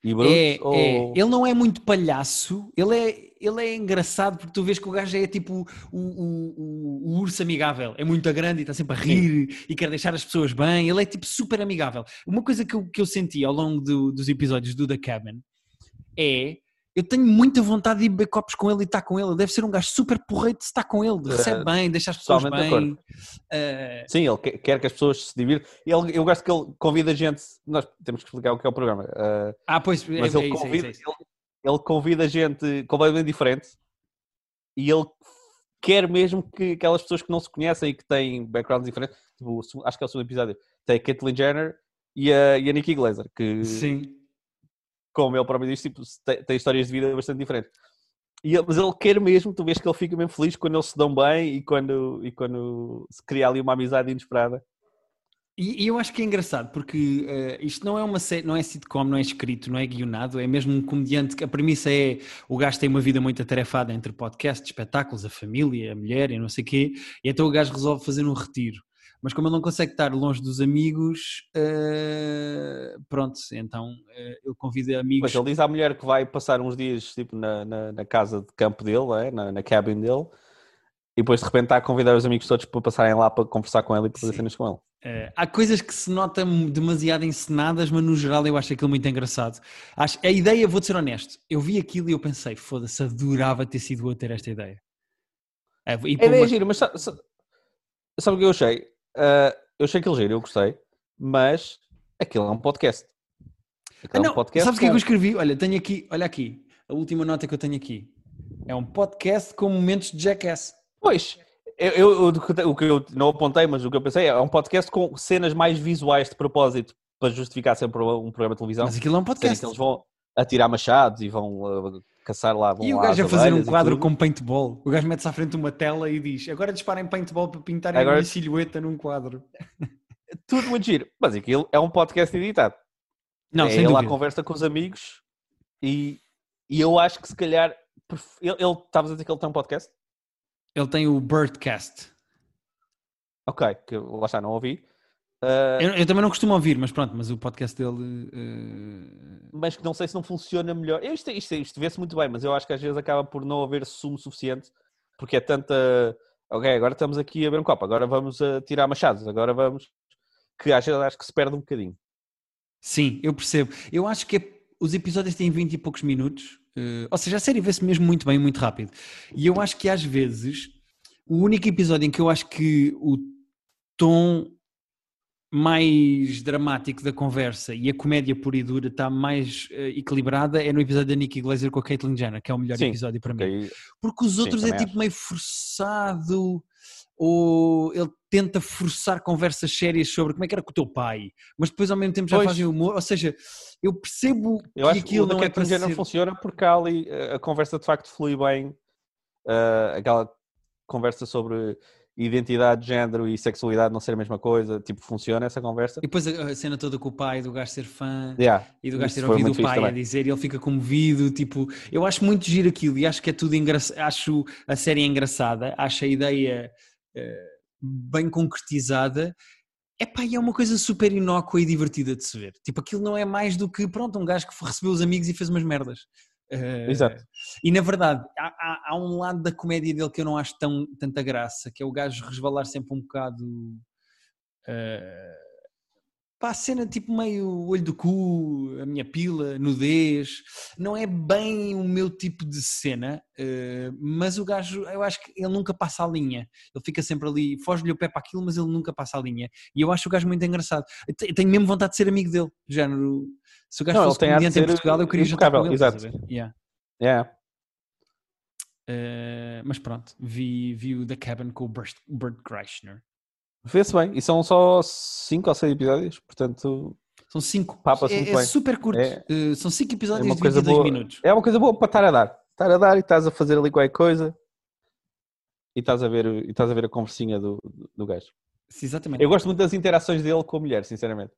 e, e bruto? É, ou... é, Ele não é muito palhaço, ele é, ele é engraçado porque tu vês que o gajo é tipo o, o, o, o urso amigável, é muito grande e está sempre a rir Sim. e quer deixar as pessoas bem, ele é tipo super amigável. Uma coisa que eu, que eu senti ao longo do, dos episódios do The Cabin é Eu tenho muita vontade de ir beber copos com ele e estar com ele. Deve ser um gajo super porreito de estar com ele, recebe Uh, bem, deixa as pessoas bem. Uh, Sim, ele que- quer que as pessoas se divirtam. Ele, eu gosto que ele convida gente. Nós temos que explicar o que é o programa. uh, ah, pois, é, mas é ele, isso, é convida, isso, é isso. Ele, ele convida gente completamente diferente e ele quer mesmo que aquelas pessoas que não se conhecem e que têm backgrounds diferentes, tipo, acho que é o segundo episódio, tem a Caitlyn Jenner e a, e a Nikki Glaser, que, Sim. Como ele próprio diz, tipo, tem, tem histórias de vida bastante diferentes. E ele- mas ele quer mesmo, tu vês que ele fica mesmo feliz quando eles se dão bem e quando, e quando se cria ali uma amizade inesperada. E, e eu acho que é engraçado porque eh, isto não é uma série, não é sitcom, não é escrito, não é guionado, é mesmo um comediante que a premissa é o gajo tem uma vida muito atarefada entre podcasts, espetáculos, a família, a mulher e não sei o quê, e então o gajo resolve fazer um retiro. Mas como ele não consegue estar longe dos amigos, eh, pronto, então eh, ele convida amigos. Mas ele diz à mulher que vai passar uns dias tipo, na, na, na casa de campo dele, é? na, na cabin dele, e depois de repente está a convidar os amigos todos para passarem lá para conversar com ele e para fazer cenas com ele. Eh, há coisas que se notam demasiado encenadas, mas no geral eu acho aquilo muito engraçado. Acho, a ideia, vou-te ser honesto, eu vi aquilo e eu pensei, foda-se, adorava ter sido eu ter esta ideia. Eh, e uma- é giro, mas sa- sa- sabe o que eu achei? Ah, eu achei aquilo giro, eu gostei, mas aquilo é um podcast. Ah, Aquilo é não, um podcast sabes o que é que eu escrevi? Olha, tenho aqui, olha aqui, a última nota que eu tenho aqui. É um podcast com momentos de jackass. Pois, eu, eu- eu- o que eu não apontei, mas o que eu pensei é um podcast com cenas mais visuais de propósito para justificar sempre um programa de televisão. Mas aquilo é um podcast. eles vão atirar machados e vão caçar lá. Vão E o lá gajo a fazer um quadro com paintball. O gajo mete-se à frente de uma tela e diz: Agora disparem paintball para pintarem Agora- a minha silhueta num quadro. Tudo muito giro. Mas aquilo é um podcast editado. Não, é sem ele à conversa com os amigos e, e eu acho que se calhar. Ele, ele estavas a dizer que ele tem um podcast? Ele tem o Birdcast. Ok, que eu- lá está, não ouvi. Ah, Eu, eu também não costumo ouvir, mas pronto, mas o podcast dele. eh, mas que não sei se não funciona melhor. Isto, isto, isto vê-se muito bem, mas eu acho que às vezes acaba por não haver sumo suficiente, porque é tanta. Ok, agora estamos aqui a ver um copo, agora vamos a tirar machados, agora vamos. Que às vezes acho que se perde um bocadinho. Sim, eu percebo. Eu acho que é- os episódios têm 20 e poucos minutos, eh, ou seja, a série vê-se mesmo muito bem, muito rápido. E eu acho que às vezes o único episódio em que eu acho que o tom mais dramático da conversa e a comédia pura e dura está mais eh, equilibrada é no episódio da Nikki Glaser com a Caitlyn Jenner, que é o melhor Sim, episódio para mim. Porque os outros é também tipo meio forçado, ou ele tenta forçar conversas sérias sobre como é que era com o teu pai, mas depois ao mesmo tempo já Pois. fazem humor. Ou seja, eu percebo Eu que que aquilo da não é para ser... funciona porque ali eh, a conversa de facto flui bem. eh, aquela conversa sobre identidade, género e sexualidade não ser a mesma coisa. Tipo, funciona essa conversa. E depois a cena toda com o pai, do gajo ser fã. Yeah, E do gajo isso ter ouvido o pai a dizer e ele fica comovido, tipo, eu acho muito giro aquilo e acho que é tudo engraçado, acho a série engraçada, acho a ideia eh, bem concretizada, Epá, e é uma coisa super inócua e divertida de se ver, tipo, aquilo não é mais do que, pronto, um gajo que recebeu os amigos e fez umas merdas. Eh, Exato. E na verdade, há, há- há um lado da comédia dele que eu não acho tão, tanta graça, que é o gajo resvalar sempre um bocado eh, pá, a cena tipo meio olho do cu, a minha pila, nudez, não é bem o meu tipo de cena, eh, mas o gajo, eu acho que ele nunca passa a linha, ele fica sempre ali, foge-lhe o pé para aquilo, mas ele nunca passa a linha, e eu acho o gajo muito engraçado. Eu te- eu tenho mesmo vontade de ser amigo dele, género, se o gajo Não, fosse comediante em Portugal, eu queria jantar com ele, exato. Yeah. Yeah. Eh, mas pronto, vi, vi o The Cabin com o Bert, Bert Kreischer. Vê-se bem. E são só 5 ou 6 episódios, portanto São cinco. Papa-se é, muito é bem. super curto. É- Eh, são cinco é episódios uma de coisa 22 boa. minutos. É uma coisa boa para estar a dar. Estar a dar e estás a fazer ali qualquer coisa e estás a ver, e estás a ver a conversinha do, do gajo. Sim, exatamente. Eu gosto muito das interações dele com a mulher, sinceramente.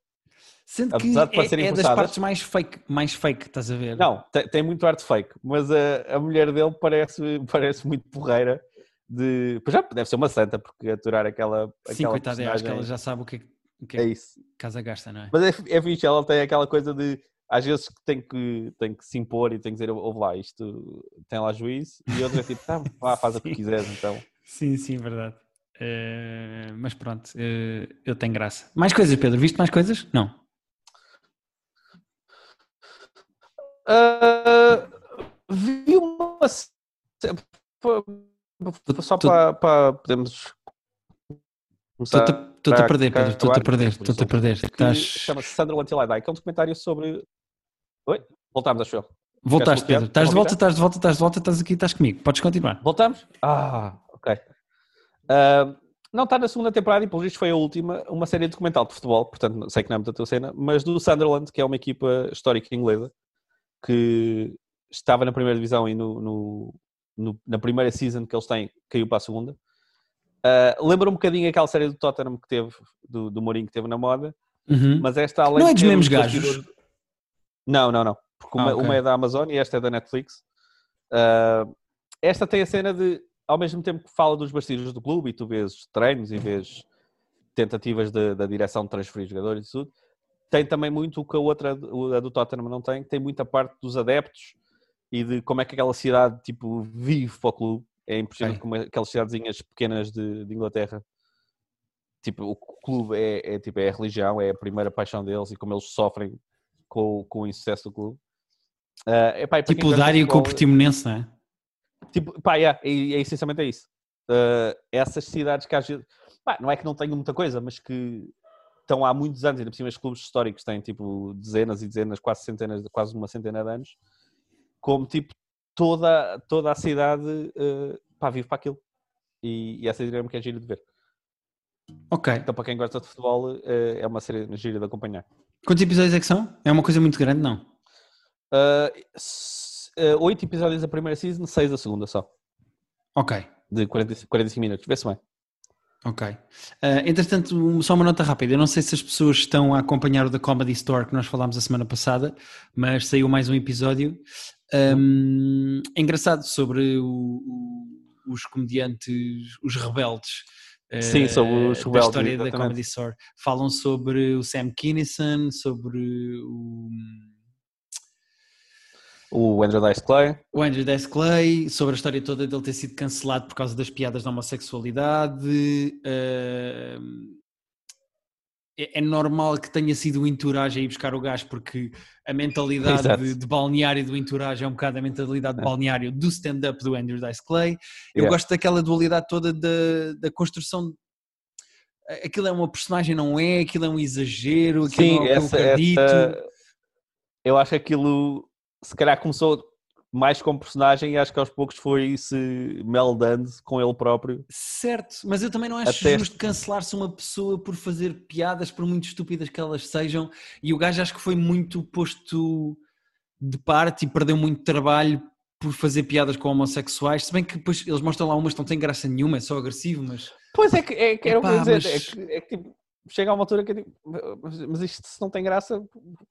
Sendo que é, é das partes mais fake, mais fake, estás a ver? Não, tem, tem muito arte fake, mas a, a mulher dele parece, parece muito porreira. De... Pois já deve ser uma santa, porque aturar aquela. Sim, aquela coitada, eu acho que ela personagem- já sabe o que é, que- o que, É é isso. casa gasta, não é? Mas é, é fixe, ela tem aquela coisa de. Às vezes que tem que, tem que se impor e tem que dizer, ouve lá, isto tem lá juízo, e outra é tipo, tá, vá, faz o que quiseres então. Sim, sim, verdade. Eh, mas pronto, eh, eu tenho graça. Mais coisas, Pedro? Viste mais coisas? Não. Ah, vi uma. Só para, podermos. Estou-te a perder, Pedro. Estou-te a perder. Estou-te a perder. Estás... Chama-se Sunderland Till I Die, que é um documentário sobre. Oi? Voltámos, acho eu. Voltaste, Pedro. Estás de volta, estás de volta, estás de volta, estás aqui, estás comigo. Podes continuar. Voltamos? Ah, ok. Uh, não está na segunda temporada e, pelo visto, foi a última, uma série documental de futebol, portanto, sei que não é muita tua cena, mas do Sunderland, que é uma equipa histórica inglesa, que estava na primeira divisão e no, no, no, na primeira season que eles têm, caiu para a segunda. Uh, lembra um bocadinho aquela série do Tottenham que teve, do, do Mourinho que teve na moda, uhum. mas esta além Não é dos mesmos gajos? Não, não, não. Porque uma, ah, okay. uma, é da Amazon e esta é da Netflix. Uh, esta tem a cena de ao mesmo tempo que fala dos bastidores do clube e tu vês treinos e vês tentativas de, da direção de transferir jogadores e tudo, tem também muito o que a outra, a do Tottenham não tem, tem muita parte dos adeptos e de como é que aquela cidade tipo, vive para o clube. É impressionante como aquelas cidadezinhas pequenas de, de, Inglaterra, tipo, o clube é, é, tipo, é a religião, é a primeira paixão deles e como eles sofrem com, com o insucesso do clube. Uh, epá, tipo o Dário com o Portimonense, não é? Tipo, pá, é, é, é essencialmente é isso. Uh, essas cidades que às vezes, pá, não é que não tenham muita coisa, mas que estão há muitos anos, ainda por cima os clubes históricos têm tipo dezenas e dezenas, quase centenas, quase uma centena de anos, como tipo toda, toda a cidade uh, pá, vive para aquilo. E, e essa dinâmica é gira de ver. Ok. Então, para quem gosta de futebol, uh, é uma série gira de acompanhar. Quantos episódios é que são? É uma coisa muito grande, não? Uh, 8 episódios da primeira season, 6 da segunda só. Ok. De 40, 45 minutos, vê-se bem. Ok. Uh, entretanto, só uma nota rápida. Eu não sei se as pessoas estão a acompanhar o da Comedy Store que nós falámos a semana passada, mas saiu mais um episódio. Um, é engraçado sobre o, o, os comediantes, os rebeldes. Sim, sobre os rebeldes. Da história exatamente. da Comedy Store. Falam sobre o Sam Kinison, sobre o o Andrew Dice Clay. O Andrew Dice Clay, sobre a história toda dele ter sido cancelado por causa das piadas da homossexualidade. Uh, é, é, normal que tenha sido o entourage a ir buscar o gás, porque a mentalidade de, de, balneário do entourage é um bocado a mentalidade de é. balneário do stand-up do Andrew Dice Clay. Eu yeah. gosto daquela dualidade toda da, da construção aquilo é uma personagem, não é? Aquilo é um exagero, aquilo Sim, é essa. Essa, eu acho aquilo se calhar começou mais como personagem e acho que aos poucos foi se meldando com ele próprio. Certo, mas eu também não acho Até... justo cancelar-se uma pessoa por fazer piadas, por muito estúpidas que elas sejam, e o gajo acho que foi muito posto de parte e perdeu muito trabalho por fazer piadas com homossexuais, se bem que depois eles mostram lá umas que não têm graça nenhuma, é só agressivo, mas... Pois é que, é, que era o que eu dizer, mas... é que, é que tipo, chega a uma altura que eu digo, mas isto se não tem graça,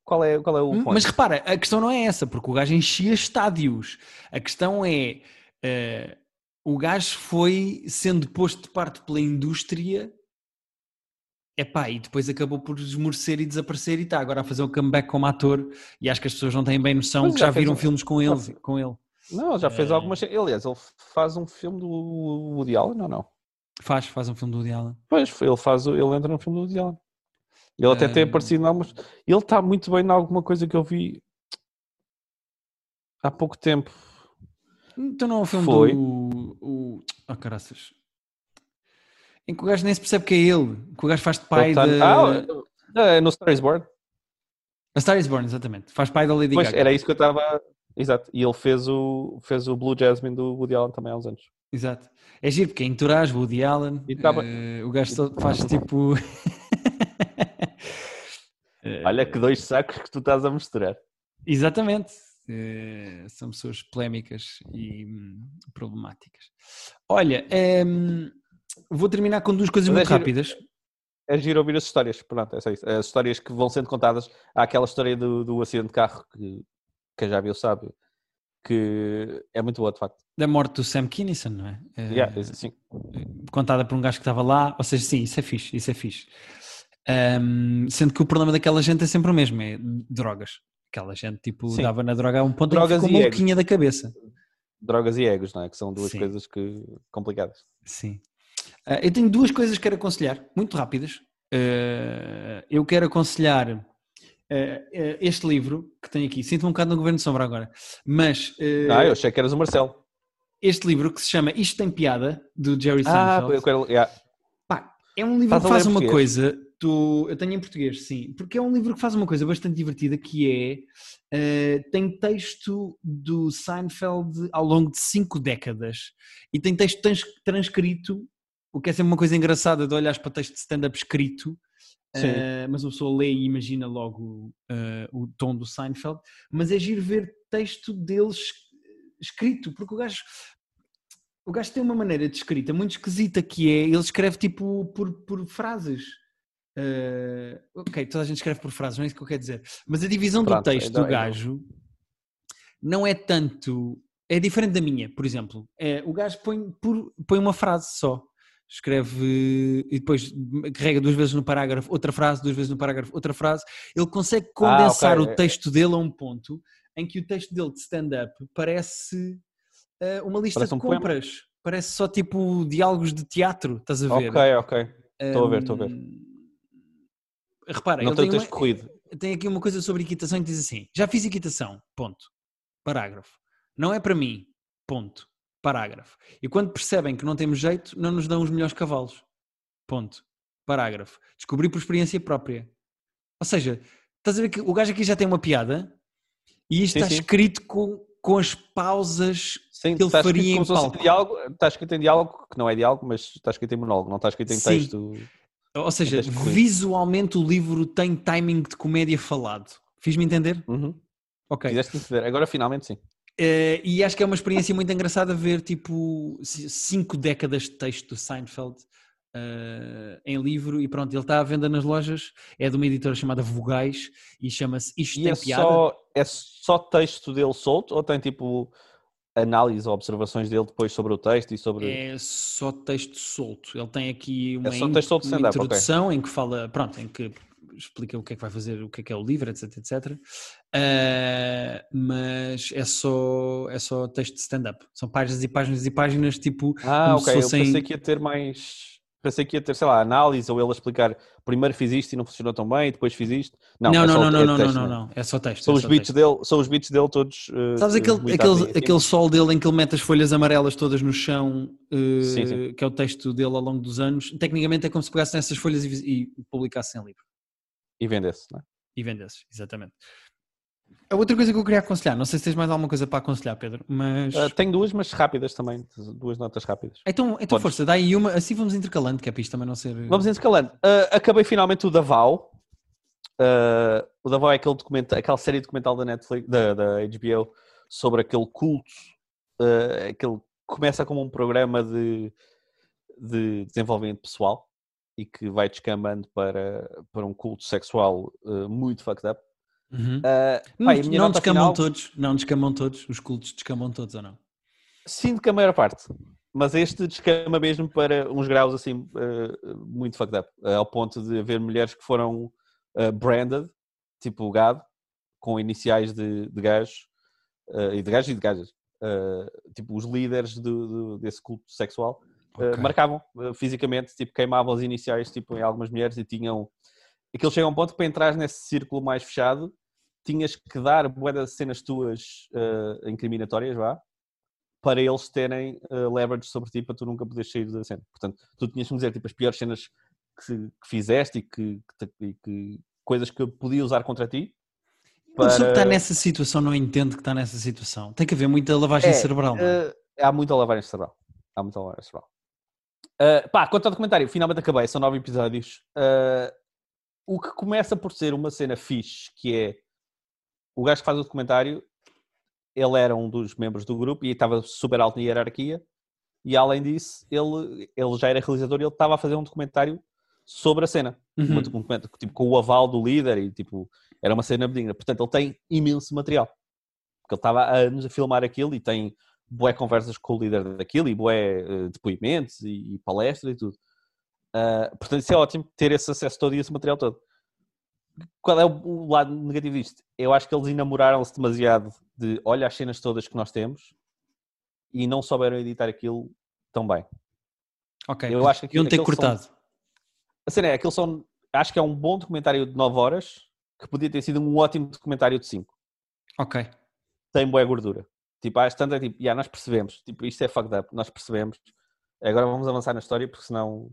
qual é, qual é o ponto? Mas repara, a questão não é essa, porque o gajo enchia estádios. A questão é, uh, o gajo foi sendo posto de parte pela indústria, epá, e depois acabou por esmorecer e desaparecer e está agora a fazer um comeback como ator e acho que as pessoas não têm bem noção que já, já viram um... filmes com ele, com ele. Não, já fez uh... algumas... Aliás, ele faz um filme do Woody Allen ou não? Faz, faz um filme do Woody Allen. Pois, ele faz, ele entra no filme do Woody Allen. Ele até um... tem aparecido em algumas... Ele está muito bem em alguma coisa que eu vi há pouco tempo. Então não é o filme Foi. do... O... Oh, caraças. Em que o gajo nem se percebe que é ele. Que o gajo faz de pai tá... de... Ah, é no Star is Born. A Star is Born, exatamente. Faz pai da Lady pois, Gaga. Era isso que eu estava... Exato. E ele fez o, fez o Blue Jasmine do Woody Allen também há uns anos. Exato. É giro porque é entourage, Woody Allen, tava... uh, o gajo faz tipo... Olha que dois sacos que tu estás a mostrar. Exatamente. Uh, são pessoas polémicas e um, problemáticas. Olha, um, ehm, vou terminar com duas coisas Mas muito é rápidas. É giro ouvir as histórias, pronto, é só isso. As histórias que vão sendo contadas. Há aquela história do, do acidente de carro que quem já viu sabe que é muito boa, de facto. Da morte do Sam Kinison, não é? Yeah, sim. Contada por um gajo que estava lá, ou seja, sim, isso é fixe, isso é fixe. Um, sendo que o problema daquela gente é sempre o mesmo, é drogas. Aquela gente, tipo, sim. dava na droga a um ponto drogas em que ficou maluquinha da cabeça. Drogas e egos, não é? Que são duas sim. coisas que... complicadas. Sim. Uh, eu tenho duas coisas que quero aconselhar, muito rápidas. Uh, eu quero aconselhar este livro que tem aqui, sinto-me um bocado no Governo de Sombra agora, mas. Uh, ah, eu achei que eras o Marcelo. Este livro que se chama Isto Tem Piada, do Jerry Seinfeld. Ah, eu quero. Yeah. Pá, é um livro faz que faz uma coisa. Do, eu tenho em português, sim, porque é um livro que faz uma coisa bastante divertida que é. tem texto do Seinfeld ao longo de cinco décadas e tem texto transcrito, o que é sempre uma coisa engraçada de olhar para texto de stand-up escrito Uh, mas uma pessoa lê e imagina logo uh, o tom do Seinfeld, mas é giro ver texto deles escrito, porque o gajo, o gajo tem uma maneira de escrita muito esquisita que é, ele escreve tipo por, por frases. Uh, ok, toda a gente escreve por frases, não é isso que eu quero dizer. Mas a divisão Pronto, do texto do gajo não é tanto. É diferente da minha, por exemplo. É, o gajo põe, por, põe uma frase só escreve e depois carrega duas vezes no parágrafo outra frase, duas vezes no parágrafo outra frase. Ele consegue condensar ah, okay. o texto dele a um ponto em que o texto dele de stand-up parece uh, uma lista parece de um compras. Poema. Parece só tipo diálogos de teatro, estás a ver? Ok, ok. Estou um, a ver, estou a ver. Repara, não tem texto corrido. Tem aqui uma coisa sobre equitação que diz assim: já fiz equitação, ponto. Parágrafo. Não é para mim, ponto Parágrafo. E quando percebem que não temos jeito, não nos dão os melhores cavalos. Ponto. Parágrafo. Descobri por experiência própria. Ou seja, estás a ver que o gajo aqui já tem uma piada e isto sim, está sim. escrito com, com as pausas sim, que ele faria em palco. Diálogo, está escrito em diálogo, que não é diálogo, mas está escrito em monólogo, não está escrito em texto. Ou seja, visualmente o livro tem timing de comédia falado. Fiz-me entender? Uhum. Ok. Fizeste entender. Agora finalmente sim. Uh, e acho que é uma experiência muito engraçada ver tipo cinco décadas de texto do Seinfeld uh, em livro e pronto, ele está à venda nas lojas, é de uma editora chamada Vogais e chama-se Isto e é Piada. Só, é só texto dele solto ou tem tipo análise ou observações dele depois sobre o texto e sobre... É só texto solto, ele tem aqui uma, é só texto solto uma introdução okay. em que fala, pronto, em que explica o que é que vai fazer, o que é que é o livro, etc, etc. Uh, mas é só, é só texto de stand-up. São páginas e páginas e páginas, tipo. Ah, ok. Fossem... Eu pensei que ia ter mais. Pensei que ia ter, sei lá, análise ou ele explicar primeiro fiz isto e não funcionou tão bem, depois fiz isto. Não, não, é não, não, não, não, texto, não, não, é só texto. São, é os, beats dele, são os beats dele todos. Uh, Sabes aquele, aquele, aquele sol dele em que ele mete as folhas amarelas todas no chão, uh, sim, sim. que é o texto dele ao longo dos anos? Tecnicamente é como se pegasse nessas folhas e, e publicasse em livro. E vendesse, não é? E vendesse, exatamente. A outra coisa que eu queria aconselhar, não sei se tens mais alguma coisa para aconselhar, Pedro, mas. Uh, tenho duas, mas rápidas também, duas notas rápidas. Então, então força, dá aí uma, assim vamos intercalando, que é para isto também não ser. Vamos intercalando. Uh, acabei finalmente o Davao. Uh, o Davao é aquele documento, aquela série documental da Netflix, da, da HBO, sobre aquele culto, uh, aquele começa como um programa de, de desenvolvimento pessoal e que vai descambando para, para um culto sexual uh, muito fucked up. Uhum. Uh, não, pai, não descamam final... todos, não descamam todos, os cultos descamam todos ou não? Sinto que a maior parte, mas este descama mesmo para uns graus assim uh, muito fucked up, ao ponto de haver mulheres que foram branded, tipo gado, com iniciais de, de gajos, e de gajos e de gajas, tipo os líderes do, do, desse culto sexual okay. marcavam uh, fisicamente, tipo, queimavam os iniciais tipo, em algumas mulheres e tinham. Aquilo chega a um ponto que para entrar nesse círculo mais fechado tinhas que dar boas cenas tuas uh, incriminatórias, vá, para eles terem uh, leverage sobre ti para tu nunca poderes sair da cena. Portanto, tu tinhas que dizer tipo, as piores cenas que, que fizeste e que, que, que, coisas que podia usar contra ti. Para... A pessoa que está nessa situação não entende que está nessa situação. Tem que haver muita lavagem é, cerebral. Uh, há muita lavagem cerebral. Há muita lavagem cerebral. Uh, pá, quanto ao documentário, finalmente acabei, são nove episódios. Uh, o que começa por ser uma cena fixe, que é o gajo que faz o documentário, ele era um dos membros do grupo e estava super alto na hierarquia, e além disso, ele, ele já era realizador e ele estava a fazer um documentário sobre a cena. Uhum. Um tipo, com o aval do líder e tipo, era uma cena benigna. Portanto, ele tem imenso material. Porque ele estava há anos a filmar aquilo e tem boé conversas com o líder daquilo e boé uh, depoimentos e, e palestras e tudo. Uh, portanto, isso é ótimo ter esse acesso todo e esse material todo. Qual é o, o lado negativo disto? Eu acho que eles enamoraram-se demasiado de olha as cenas todas que nós temos e não souberam editar aquilo tão bem. Ok, eu acho que aquilo, ter cortado. São, a cena é, aquilo são, acho que é um bom documentário de 9 horas que podia ter sido um ótimo documentário de 5. Ok. Tem boa gordura. Tipo, às tantas é tipo, yeah, nós percebemos. Tipo, isto é fucked up, nós percebemos. Agora vamos avançar na história porque senão,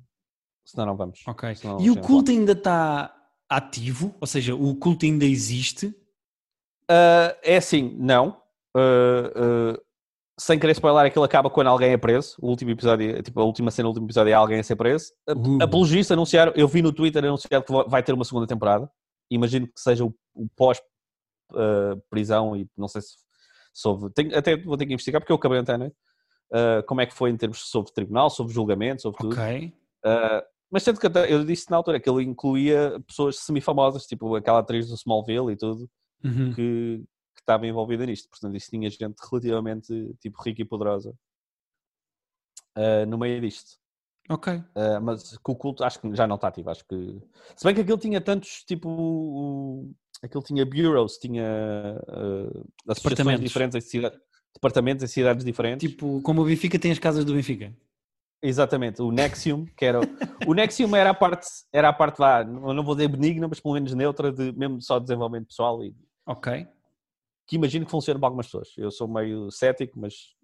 senão não vamos. Ok. Senão E o culto ainda está ativo? Ou seja, o culto ainda existe? Uh, é assim, não. Uh, uh, sem querer spoiler, aquilo acaba quando alguém é preso. O último episódio, tipo, a última cena do último episódio é alguém a ser preso. Uh. a pelos vistos anunciaram, eu vi no Twitter anunciado que vai ter uma segunda temporada. Imagino que seja o, o pós-prisão e não sei se sobre. Tenho, até vou ter que investigar porque eu acabei ontem, né? Uh, como é que foi em termos sobre tribunal, sobre julgamento, sobre tudo. Ok. Uh, mas tanto que até- eu disse na altura que ele incluía pessoas semifamosas, tipo aquela atriz do Smallville e tudo, Uhum. que, que estava envolvida nisto. Portanto, isso tinha gente relativamente tipo rica e poderosa uh, no meio disto. Ok. Uh, mas que o culto acho que já não está ativo. Acho que. Se bem que aquilo tinha tantos, tipo. Aquilo tinha bureaus, tinha uh, Departamentos. diferentes em cidades, departamentos em cidades diferentes. Tipo, como o Benfica tem as casas do Benfica. Exatamente, o Nexium, que era. o Nexium era a parte, era a parte lá, não vou dizer benigna, mas pelo menos neutra, de mesmo só desenvolvimento pessoal e Ok. que imagino que funciona para algumas pessoas. Eu sou meio cético, mas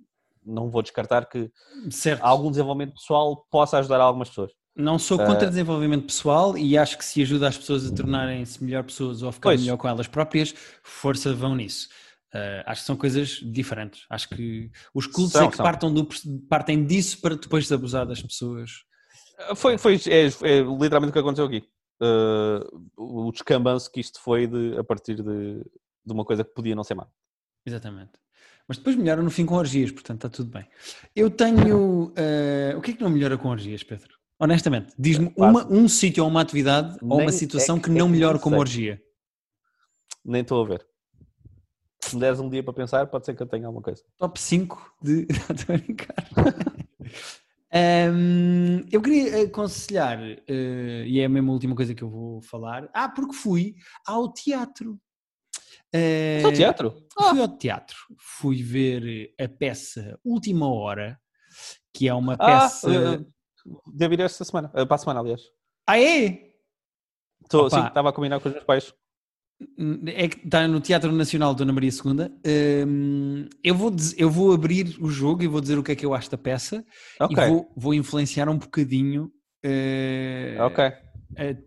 não vou descartar que Certo. algum desenvolvimento pessoal possa ajudar algumas pessoas. Não sou contra Ah. desenvolvimento pessoal e acho que se ajuda as pessoas a tornarem-se melhor pessoas ou a ficar Pois. melhor com elas próprias, força vão nisso. Ah, acho que são coisas diferentes. Acho que os cultos São, é que partam, do- partem disso para depois abusar das pessoas. Foi, foi é, é literalmente o que aconteceu aqui. Uh, o descambanço que isto foi de, a partir de, de uma coisa que podia não ser má. Exatamente. Mas depois melhora no fim com orgias, portanto está tudo bem. Eu tenho. ah, o que é que não melhora com orgias, Pedro? Honestamente, diz-me um sítio ou uma atividade ou Nem- uma situação é que que- é não que melhora nem como orgia. Nem estou a ver. Se me deres um dia para pensar, pode ser que eu tenha alguma coisa. Top 5 de. Estou a brincar. Hum, eu queria aconselhar, eh, e é a mesma última coisa que eu vou falar. Ah, porque fui ao teatro. Eh, Mas é o teatro? Fui ao teatro, fui ver a peça Última Hora, que é uma Ah, peça. uh, devo ir esta semana. Uh, para a semana, aliás. Ah, é? Tô, sim, estava a combinar com os meus pais. É que está no Teatro Nacional Dona Maria II. Hum, eu, vou diz- eu vou abrir o jogo e vou dizer o que é que eu acho da peça Ok, e vou, vou influenciar um bocadinho eh, ok, eh,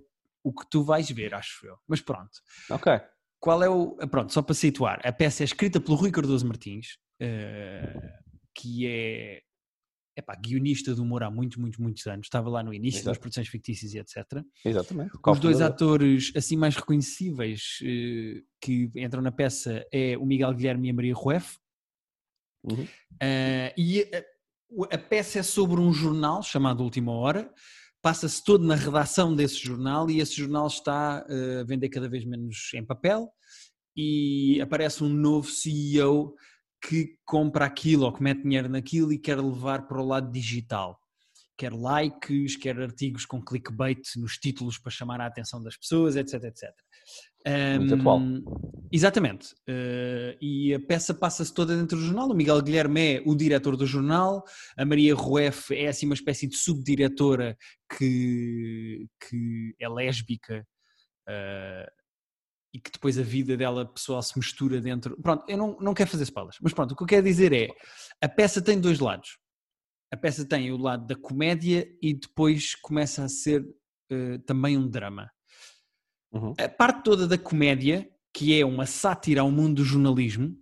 o que tu vais ver, acho eu. Mas pronto. ok. Qual é o. Pronto, só para situar, a peça é escrita pelo Rui Cardoso Martins, eh, que é epá, guionista de humor há muitos, muitos, muitos anos. Estava lá no início das Exato. produções fictícias e etc. Exatamente. Os dois atores assim mais reconhecíveis eh, que entram na peça é o Miguel Guilherme e a Maria Rueff. Uhum. Eh, e a, o- a peça é sobre um jornal chamado Última Hora. Passa-se todo na redação desse jornal e esse jornal está eh, a vender cada vez menos em papel e aparece um novo CEO que compra aquilo ou que mete dinheiro naquilo e quer levar para o lado digital. Quer likes, quer artigos com clickbait nos títulos para chamar a atenção das pessoas, etc, etc. Muito Ahm, atual. Exatamente. Eh, e a peça passa-se toda dentro do jornal. O Miguel Guilherme é o diretor do jornal, a Maria Rueff é assim uma espécie de subdiretora que, que é lésbica eh, e que depois a vida dela pessoal se mistura dentro. Pronto, eu não, não quero fazer spoilers, mas pronto, o que eu quero dizer é a peça tem dois lados. A peça tem o lado da comédia e depois começa a ser eh, também um drama. Uhum. A parte toda da comédia, que é uma sátira ao mundo do jornalismo,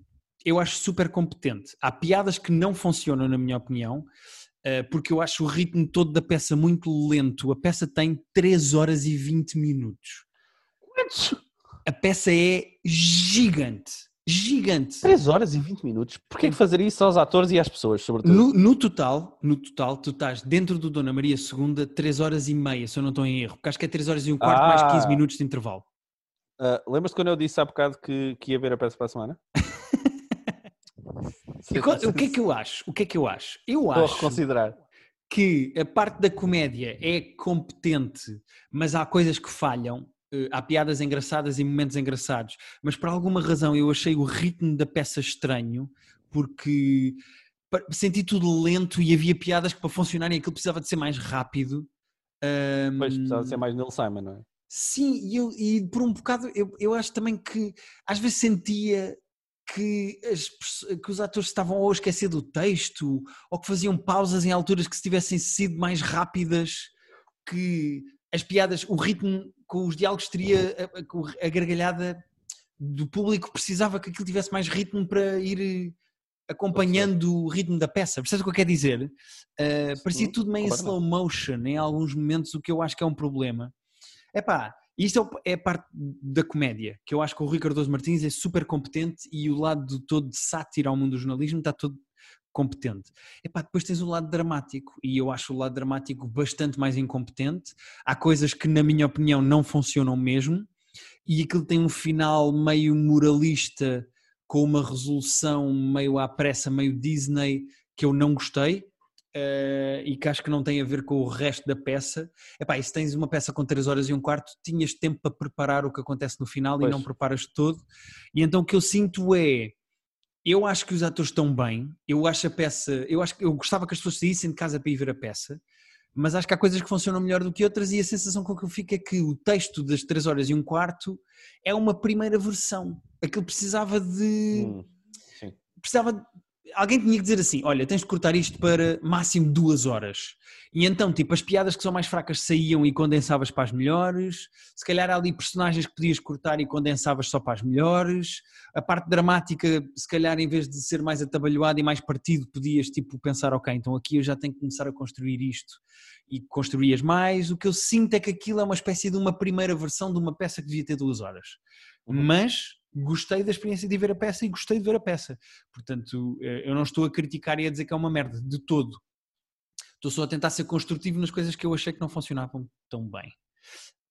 eu acho super competente. Há piadas que não funcionam, na minha opinião, eh, porque eu acho o ritmo todo da peça muito lento. A peça tem 3 horas e 20 minutos. A peça é gigante. Gigante. 3 horas e 20 minutos. Porquê que fazer isso aos atores e às pessoas, sobretudo? No, no total, no total, tu estás dentro do Dona Maria II 3 horas e meia, se eu não estou em erro, porque acho que é 3 horas e um quarto mais Ah. 15 minutos de intervalo. Ah, Lembras-te quando eu disse há bocado que, que ia ver a peça para a semana? O que é que eu acho? O que é que eu acho? Eu Estou acho reconsiderar. que a parte da comédia é competente, mas há coisas que falham. Eh, Há piadas engraçadas e momentos engraçados, mas por alguma razão eu achei o ritmo da peça estranho, porque senti tudo lento e havia piadas que para funcionarem aquilo precisava de ser mais rápido. Pois, Ahm, precisava de ser mais Neil Simon, não é? Sim, e, eu, e por um bocado eu, eu acho também que às vezes sentia que, as, que os atores estavam ou a esquecer do texto ou que faziam pausas em alturas que se tivessem sido mais rápidas, que as piadas, o ritmo com os diálogos teria a, a gargalhada do público precisava que aquilo tivesse mais ritmo para ir acompanhando o ritmo da peça. Percebes o que eu quero dizer? Uh, parecia tudo meio em slow motion em alguns momentos, o que eu acho que é um problema. Epá, isto é, é a parte da comédia, que eu acho que o Rui Cardoso Martins é super competente e o lado todo de sátira ao mundo do jornalismo está todo competente. Epá, depois tens o lado dramático e eu acho o lado dramático bastante mais incompetente. Há coisas que, na minha opinião, não funcionam mesmo e aquilo tem um final meio moralista com uma resolução meio à pressa, meio Disney, que eu não gostei. Uh, e que acho que não tem a ver com o resto da peça. Epá, e se tens uma peça com 3 horas e um quarto, tinhas tempo para preparar o que acontece no final pois. e não preparas todo. E então o que eu sinto é. Eu acho que os atores estão bem, eu acho a peça, eu acho que eu gostava que as pessoas saíssem de casa para ir ver a peça, mas acho que há coisas que funcionam melhor do que outras e a sensação com que eu fico é que o texto das 3 horas e um quarto é uma primeira versão. Aquilo precisava de. Hum, precisava alguém tinha que dizer assim: olha, tens de cortar isto para máximo duas horas. E então, tipo, as piadas que são mais fracas saíam e condensavas para as melhores. Se calhar há ali personagens que podias cortar e condensavas só para as melhores. A parte dramática, se calhar, em vez de ser mais atabalhoada e mais partido, podias, tipo, pensar: ok, então aqui eu já tenho que começar a construir isto. E construías mais. O que eu sinto é que aquilo é uma espécie de uma primeira versão de uma peça que devia ter duas horas. Uhum. Mas gostei da experiência de ver a peça e gostei de ver a peça. Portanto, eh, eu não estou a criticar e a dizer que é uma merda, de todo. Estou só a tentar ser construtivo nas coisas que eu achei que não funcionavam tão bem.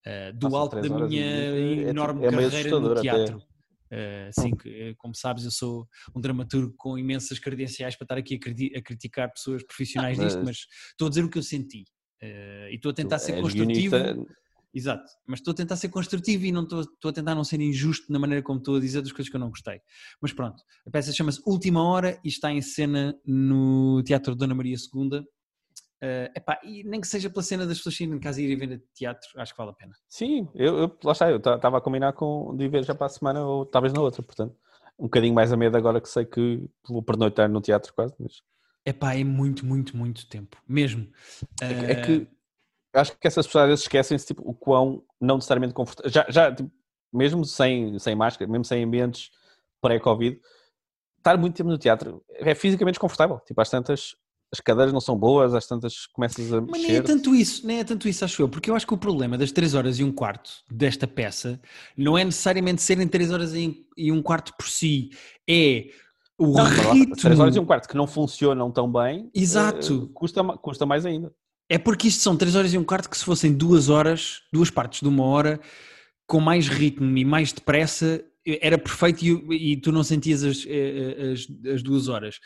Uh, do Nossa, alto da minha é, enorme é carreira no teatro. Uh, sim, que, como sabes, eu sou um dramaturgo com imensas credenciais para estar aqui a, criticar pessoas profissionais disto, mas estou a dizer o que eu senti. Uh, e estou a tentar ser construtivo. Guionista Exato, mas estou a tentar ser construtivo e não estou, estou, a tentar não ser injusto na maneira como estou a dizer das coisas que eu não gostei. Mas pronto, a peça chama-se Última Hora e está em cena no Teatro Dona Maria II. Uh, epá, e nem que seja pela cena das pessoas irem de casa e irem ver teatro, acho que vale a pena. Sim, eu, eu lá está, eu estava a combinar com de ver já para a semana ou talvez na outra, portanto, um bocadinho mais a medo agora que sei que vou pernoitar no teatro quase. Mas... Epá, é muito, muito, muito tempo, mesmo. Uh... É, que, é que acho que essas pessoas às vezes esquecem-se tipo, o quão não necessariamente confortável. Já, já tipo, mesmo sem, sem máscara, mesmo sem ambientes pré-Covid, estar muito tempo no teatro é fisicamente desconfortável. Tipo, às tantas as cadeiras não são boas, às tantas começas a Mas nem é tanto isso, nem é tanto isso, acho eu, porque eu acho que o problema das 3 horas e um quarto desta peça não é necessariamente serem 3 horas e um quarto por si, é o não, ritmo... 3 horas e um quarto que não funcionam tão bem, Exato. Uh, custa, custa mais ainda. É porque isto são 3 horas e um quarto que se fossem duas horas, duas partes de uma hora, com mais ritmo e mais depressa, era perfeito e, e tu não sentias as, eh, eh, as, as, duas horas.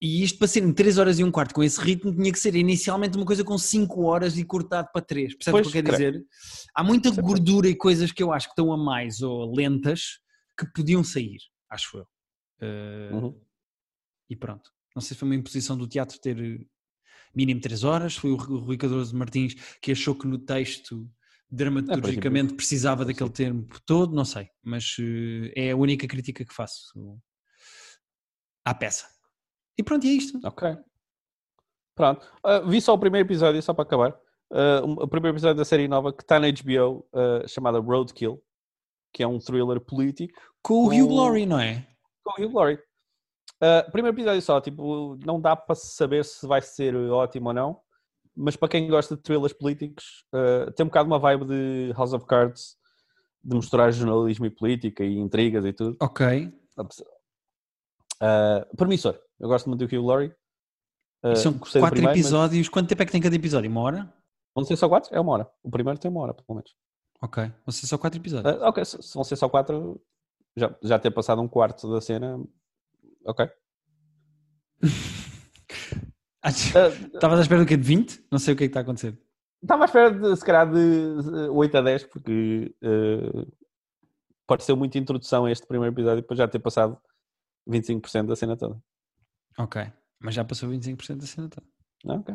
E isto para serem 3 horas e um quarto com esse ritmo tinha que ser inicialmente uma coisa com 5 horas e cortado para 3. Percebes o que eu quero dizer? Há muita gordura e coisas que eu acho que estão a mais ou lentas que podiam sair, acho eu. Uh, uhum. E pronto. Não sei se foi uma imposição do teatro ter mínimo 3 horas. Foi o Rui Cardoso Martins que achou que no texto dramaturgicamente é, precisava daquele tempo todo, não sei, mas uh, é a única crítica que faço à peça. E pronto, é isto. Ok. Pronto. Uh, vi só o primeiro episódio, só para acabar. Uh, o primeiro episódio da série nova que está na HBO, chamada Roadkill, que é um thriller político. Com o Hugh Laurie, não é? Com o Hugh Laurie. Uh, primeiro episódio só, tipo, não dá para saber se vai ser ótimo ou não, mas para quem gosta de thrillers políticos, uh, tem um bocado uma vibe de House of Cards, de mostrar jornalismo e política e intrigas e tudo. Ok. Uh, promissor, eu gosto muito do Hugh Laurie. Uh, são quatro primeiro, episódios, mas... quanto tempo é que tem cada episódio? Uma hora? Vão ser só quatro? É uma hora. O primeiro tem uma hora, pelo menos. Ok, vão ser só quatro episódios. Uh, ok, se vão ser só quatro, já, já ter passado um quarto da cena, Ok. Estavas à espera do quê? De 20? Não sei o que é que está a acontecer. Estava à espera de, se calhar, de 8 a 10, porque uh, pareceu muita introdução a este primeiro episódio, depois já ter passado 25% da cena toda. Ok, mas já passou 25% da cena toda. Ok.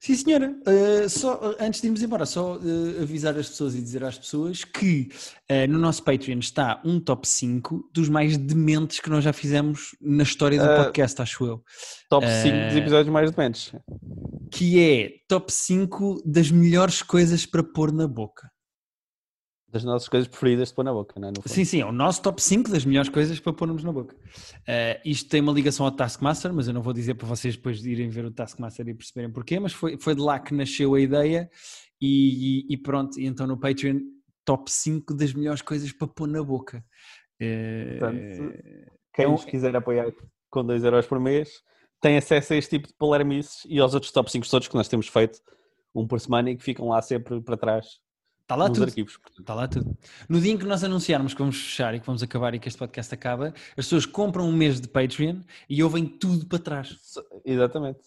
Sim, senhora. Uh, só, antes de irmos embora, só uh, avisar as pessoas e dizer às pessoas que uh, no nosso Patreon está um top 5 dos mais dementes que nós já fizemos na história do podcast, acho eu. Top 5 dos episódios mais dementes. Que é top 5 das melhores coisas para pôr na boca das nossas coisas preferidas de pôr na boca, não é? Sim, sim, é o nosso top 5 das melhores coisas para pôrmos na boca. Uh, isto tem uma ligação ao Taskmaster, mas eu não vou dizer para vocês depois de irem ver o Taskmaster e perceberem porquê, mas foi, foi de lá que nasceu a ideia e, e, e pronto, e então no Patreon, top 5 das melhores coisas para pôr na boca. Uh, Portanto, quem é nos quiser apoiar com 2 euros por mês tem acesso a este tipo de polermices e aos outros top 5 todos que nós temos feito, um por semana e que ficam lá sempre para trás Está lá tudo. Arquivos. Está lá tudo. No dia em que nós anunciarmos que vamos fechar e que vamos acabar e que este podcast acaba, as pessoas compram um mês de Patreon e ouvem tudo para trás. Exatamente.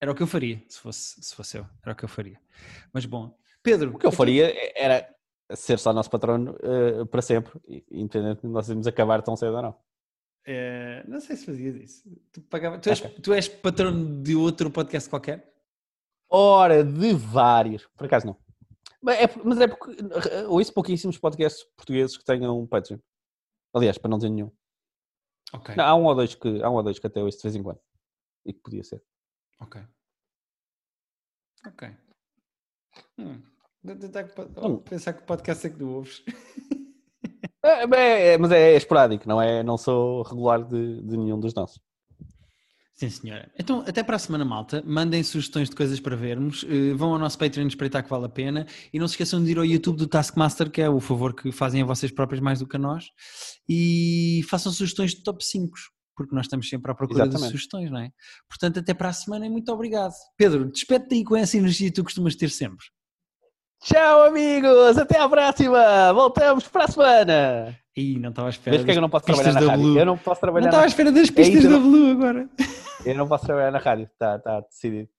Era o que eu faria, se fosse, se fosse eu. Era o que eu faria. Mas bom, Pedro. O que eu faria era ser só nosso patrono uh, para sempre, independente de nós irmos acabar tão cedo ou não. É, não sei se fazias isso. Tu, pagava, tu, és, okay. tu és patrono de outro podcast qualquer? Ora, de vários. Por acaso não. É, mas é porque ouço pouquíssimos podcasts portugueses que tenham um Patreon. Aliás, para não dizer nenhum. Okay. Não, há, um ou dois que, há um ou dois que até ouço de vez em quando. E que podia ser. Ok. Ok. Hum. Hum. Pensar que o podcast é que tu ouves. É, é, é, mas é, é, esporádico, não é? Não sou regular de, de nenhum dos nossos. Sim, senhora. Então, até para a semana, malta. Mandem sugestões de coisas para vermos. Uh, vão ao nosso Patreon espreitar que vale a pena. E não se esqueçam de ir ao YouTube do Taskmaster, que é o favor que fazem a vocês próprios mais do que a nós. E façam sugestões de top 5, porque nós estamos sempre à procura Exatamente. de sugestões, não é? Portanto, até para a semana e muito obrigado. Pedro, despede-te aí com essa energia que tu costumas ter sempre. Tchau, amigos! Até à próxima! Voltamos para a semana! Ih, não estava à espera. Vês que é eu não posso trabalhar na rádio? Eu não posso trabalhar Não estava à espera das pistas é da Blue agora. Eu não posso trabalhar na rádio, está tá decidido.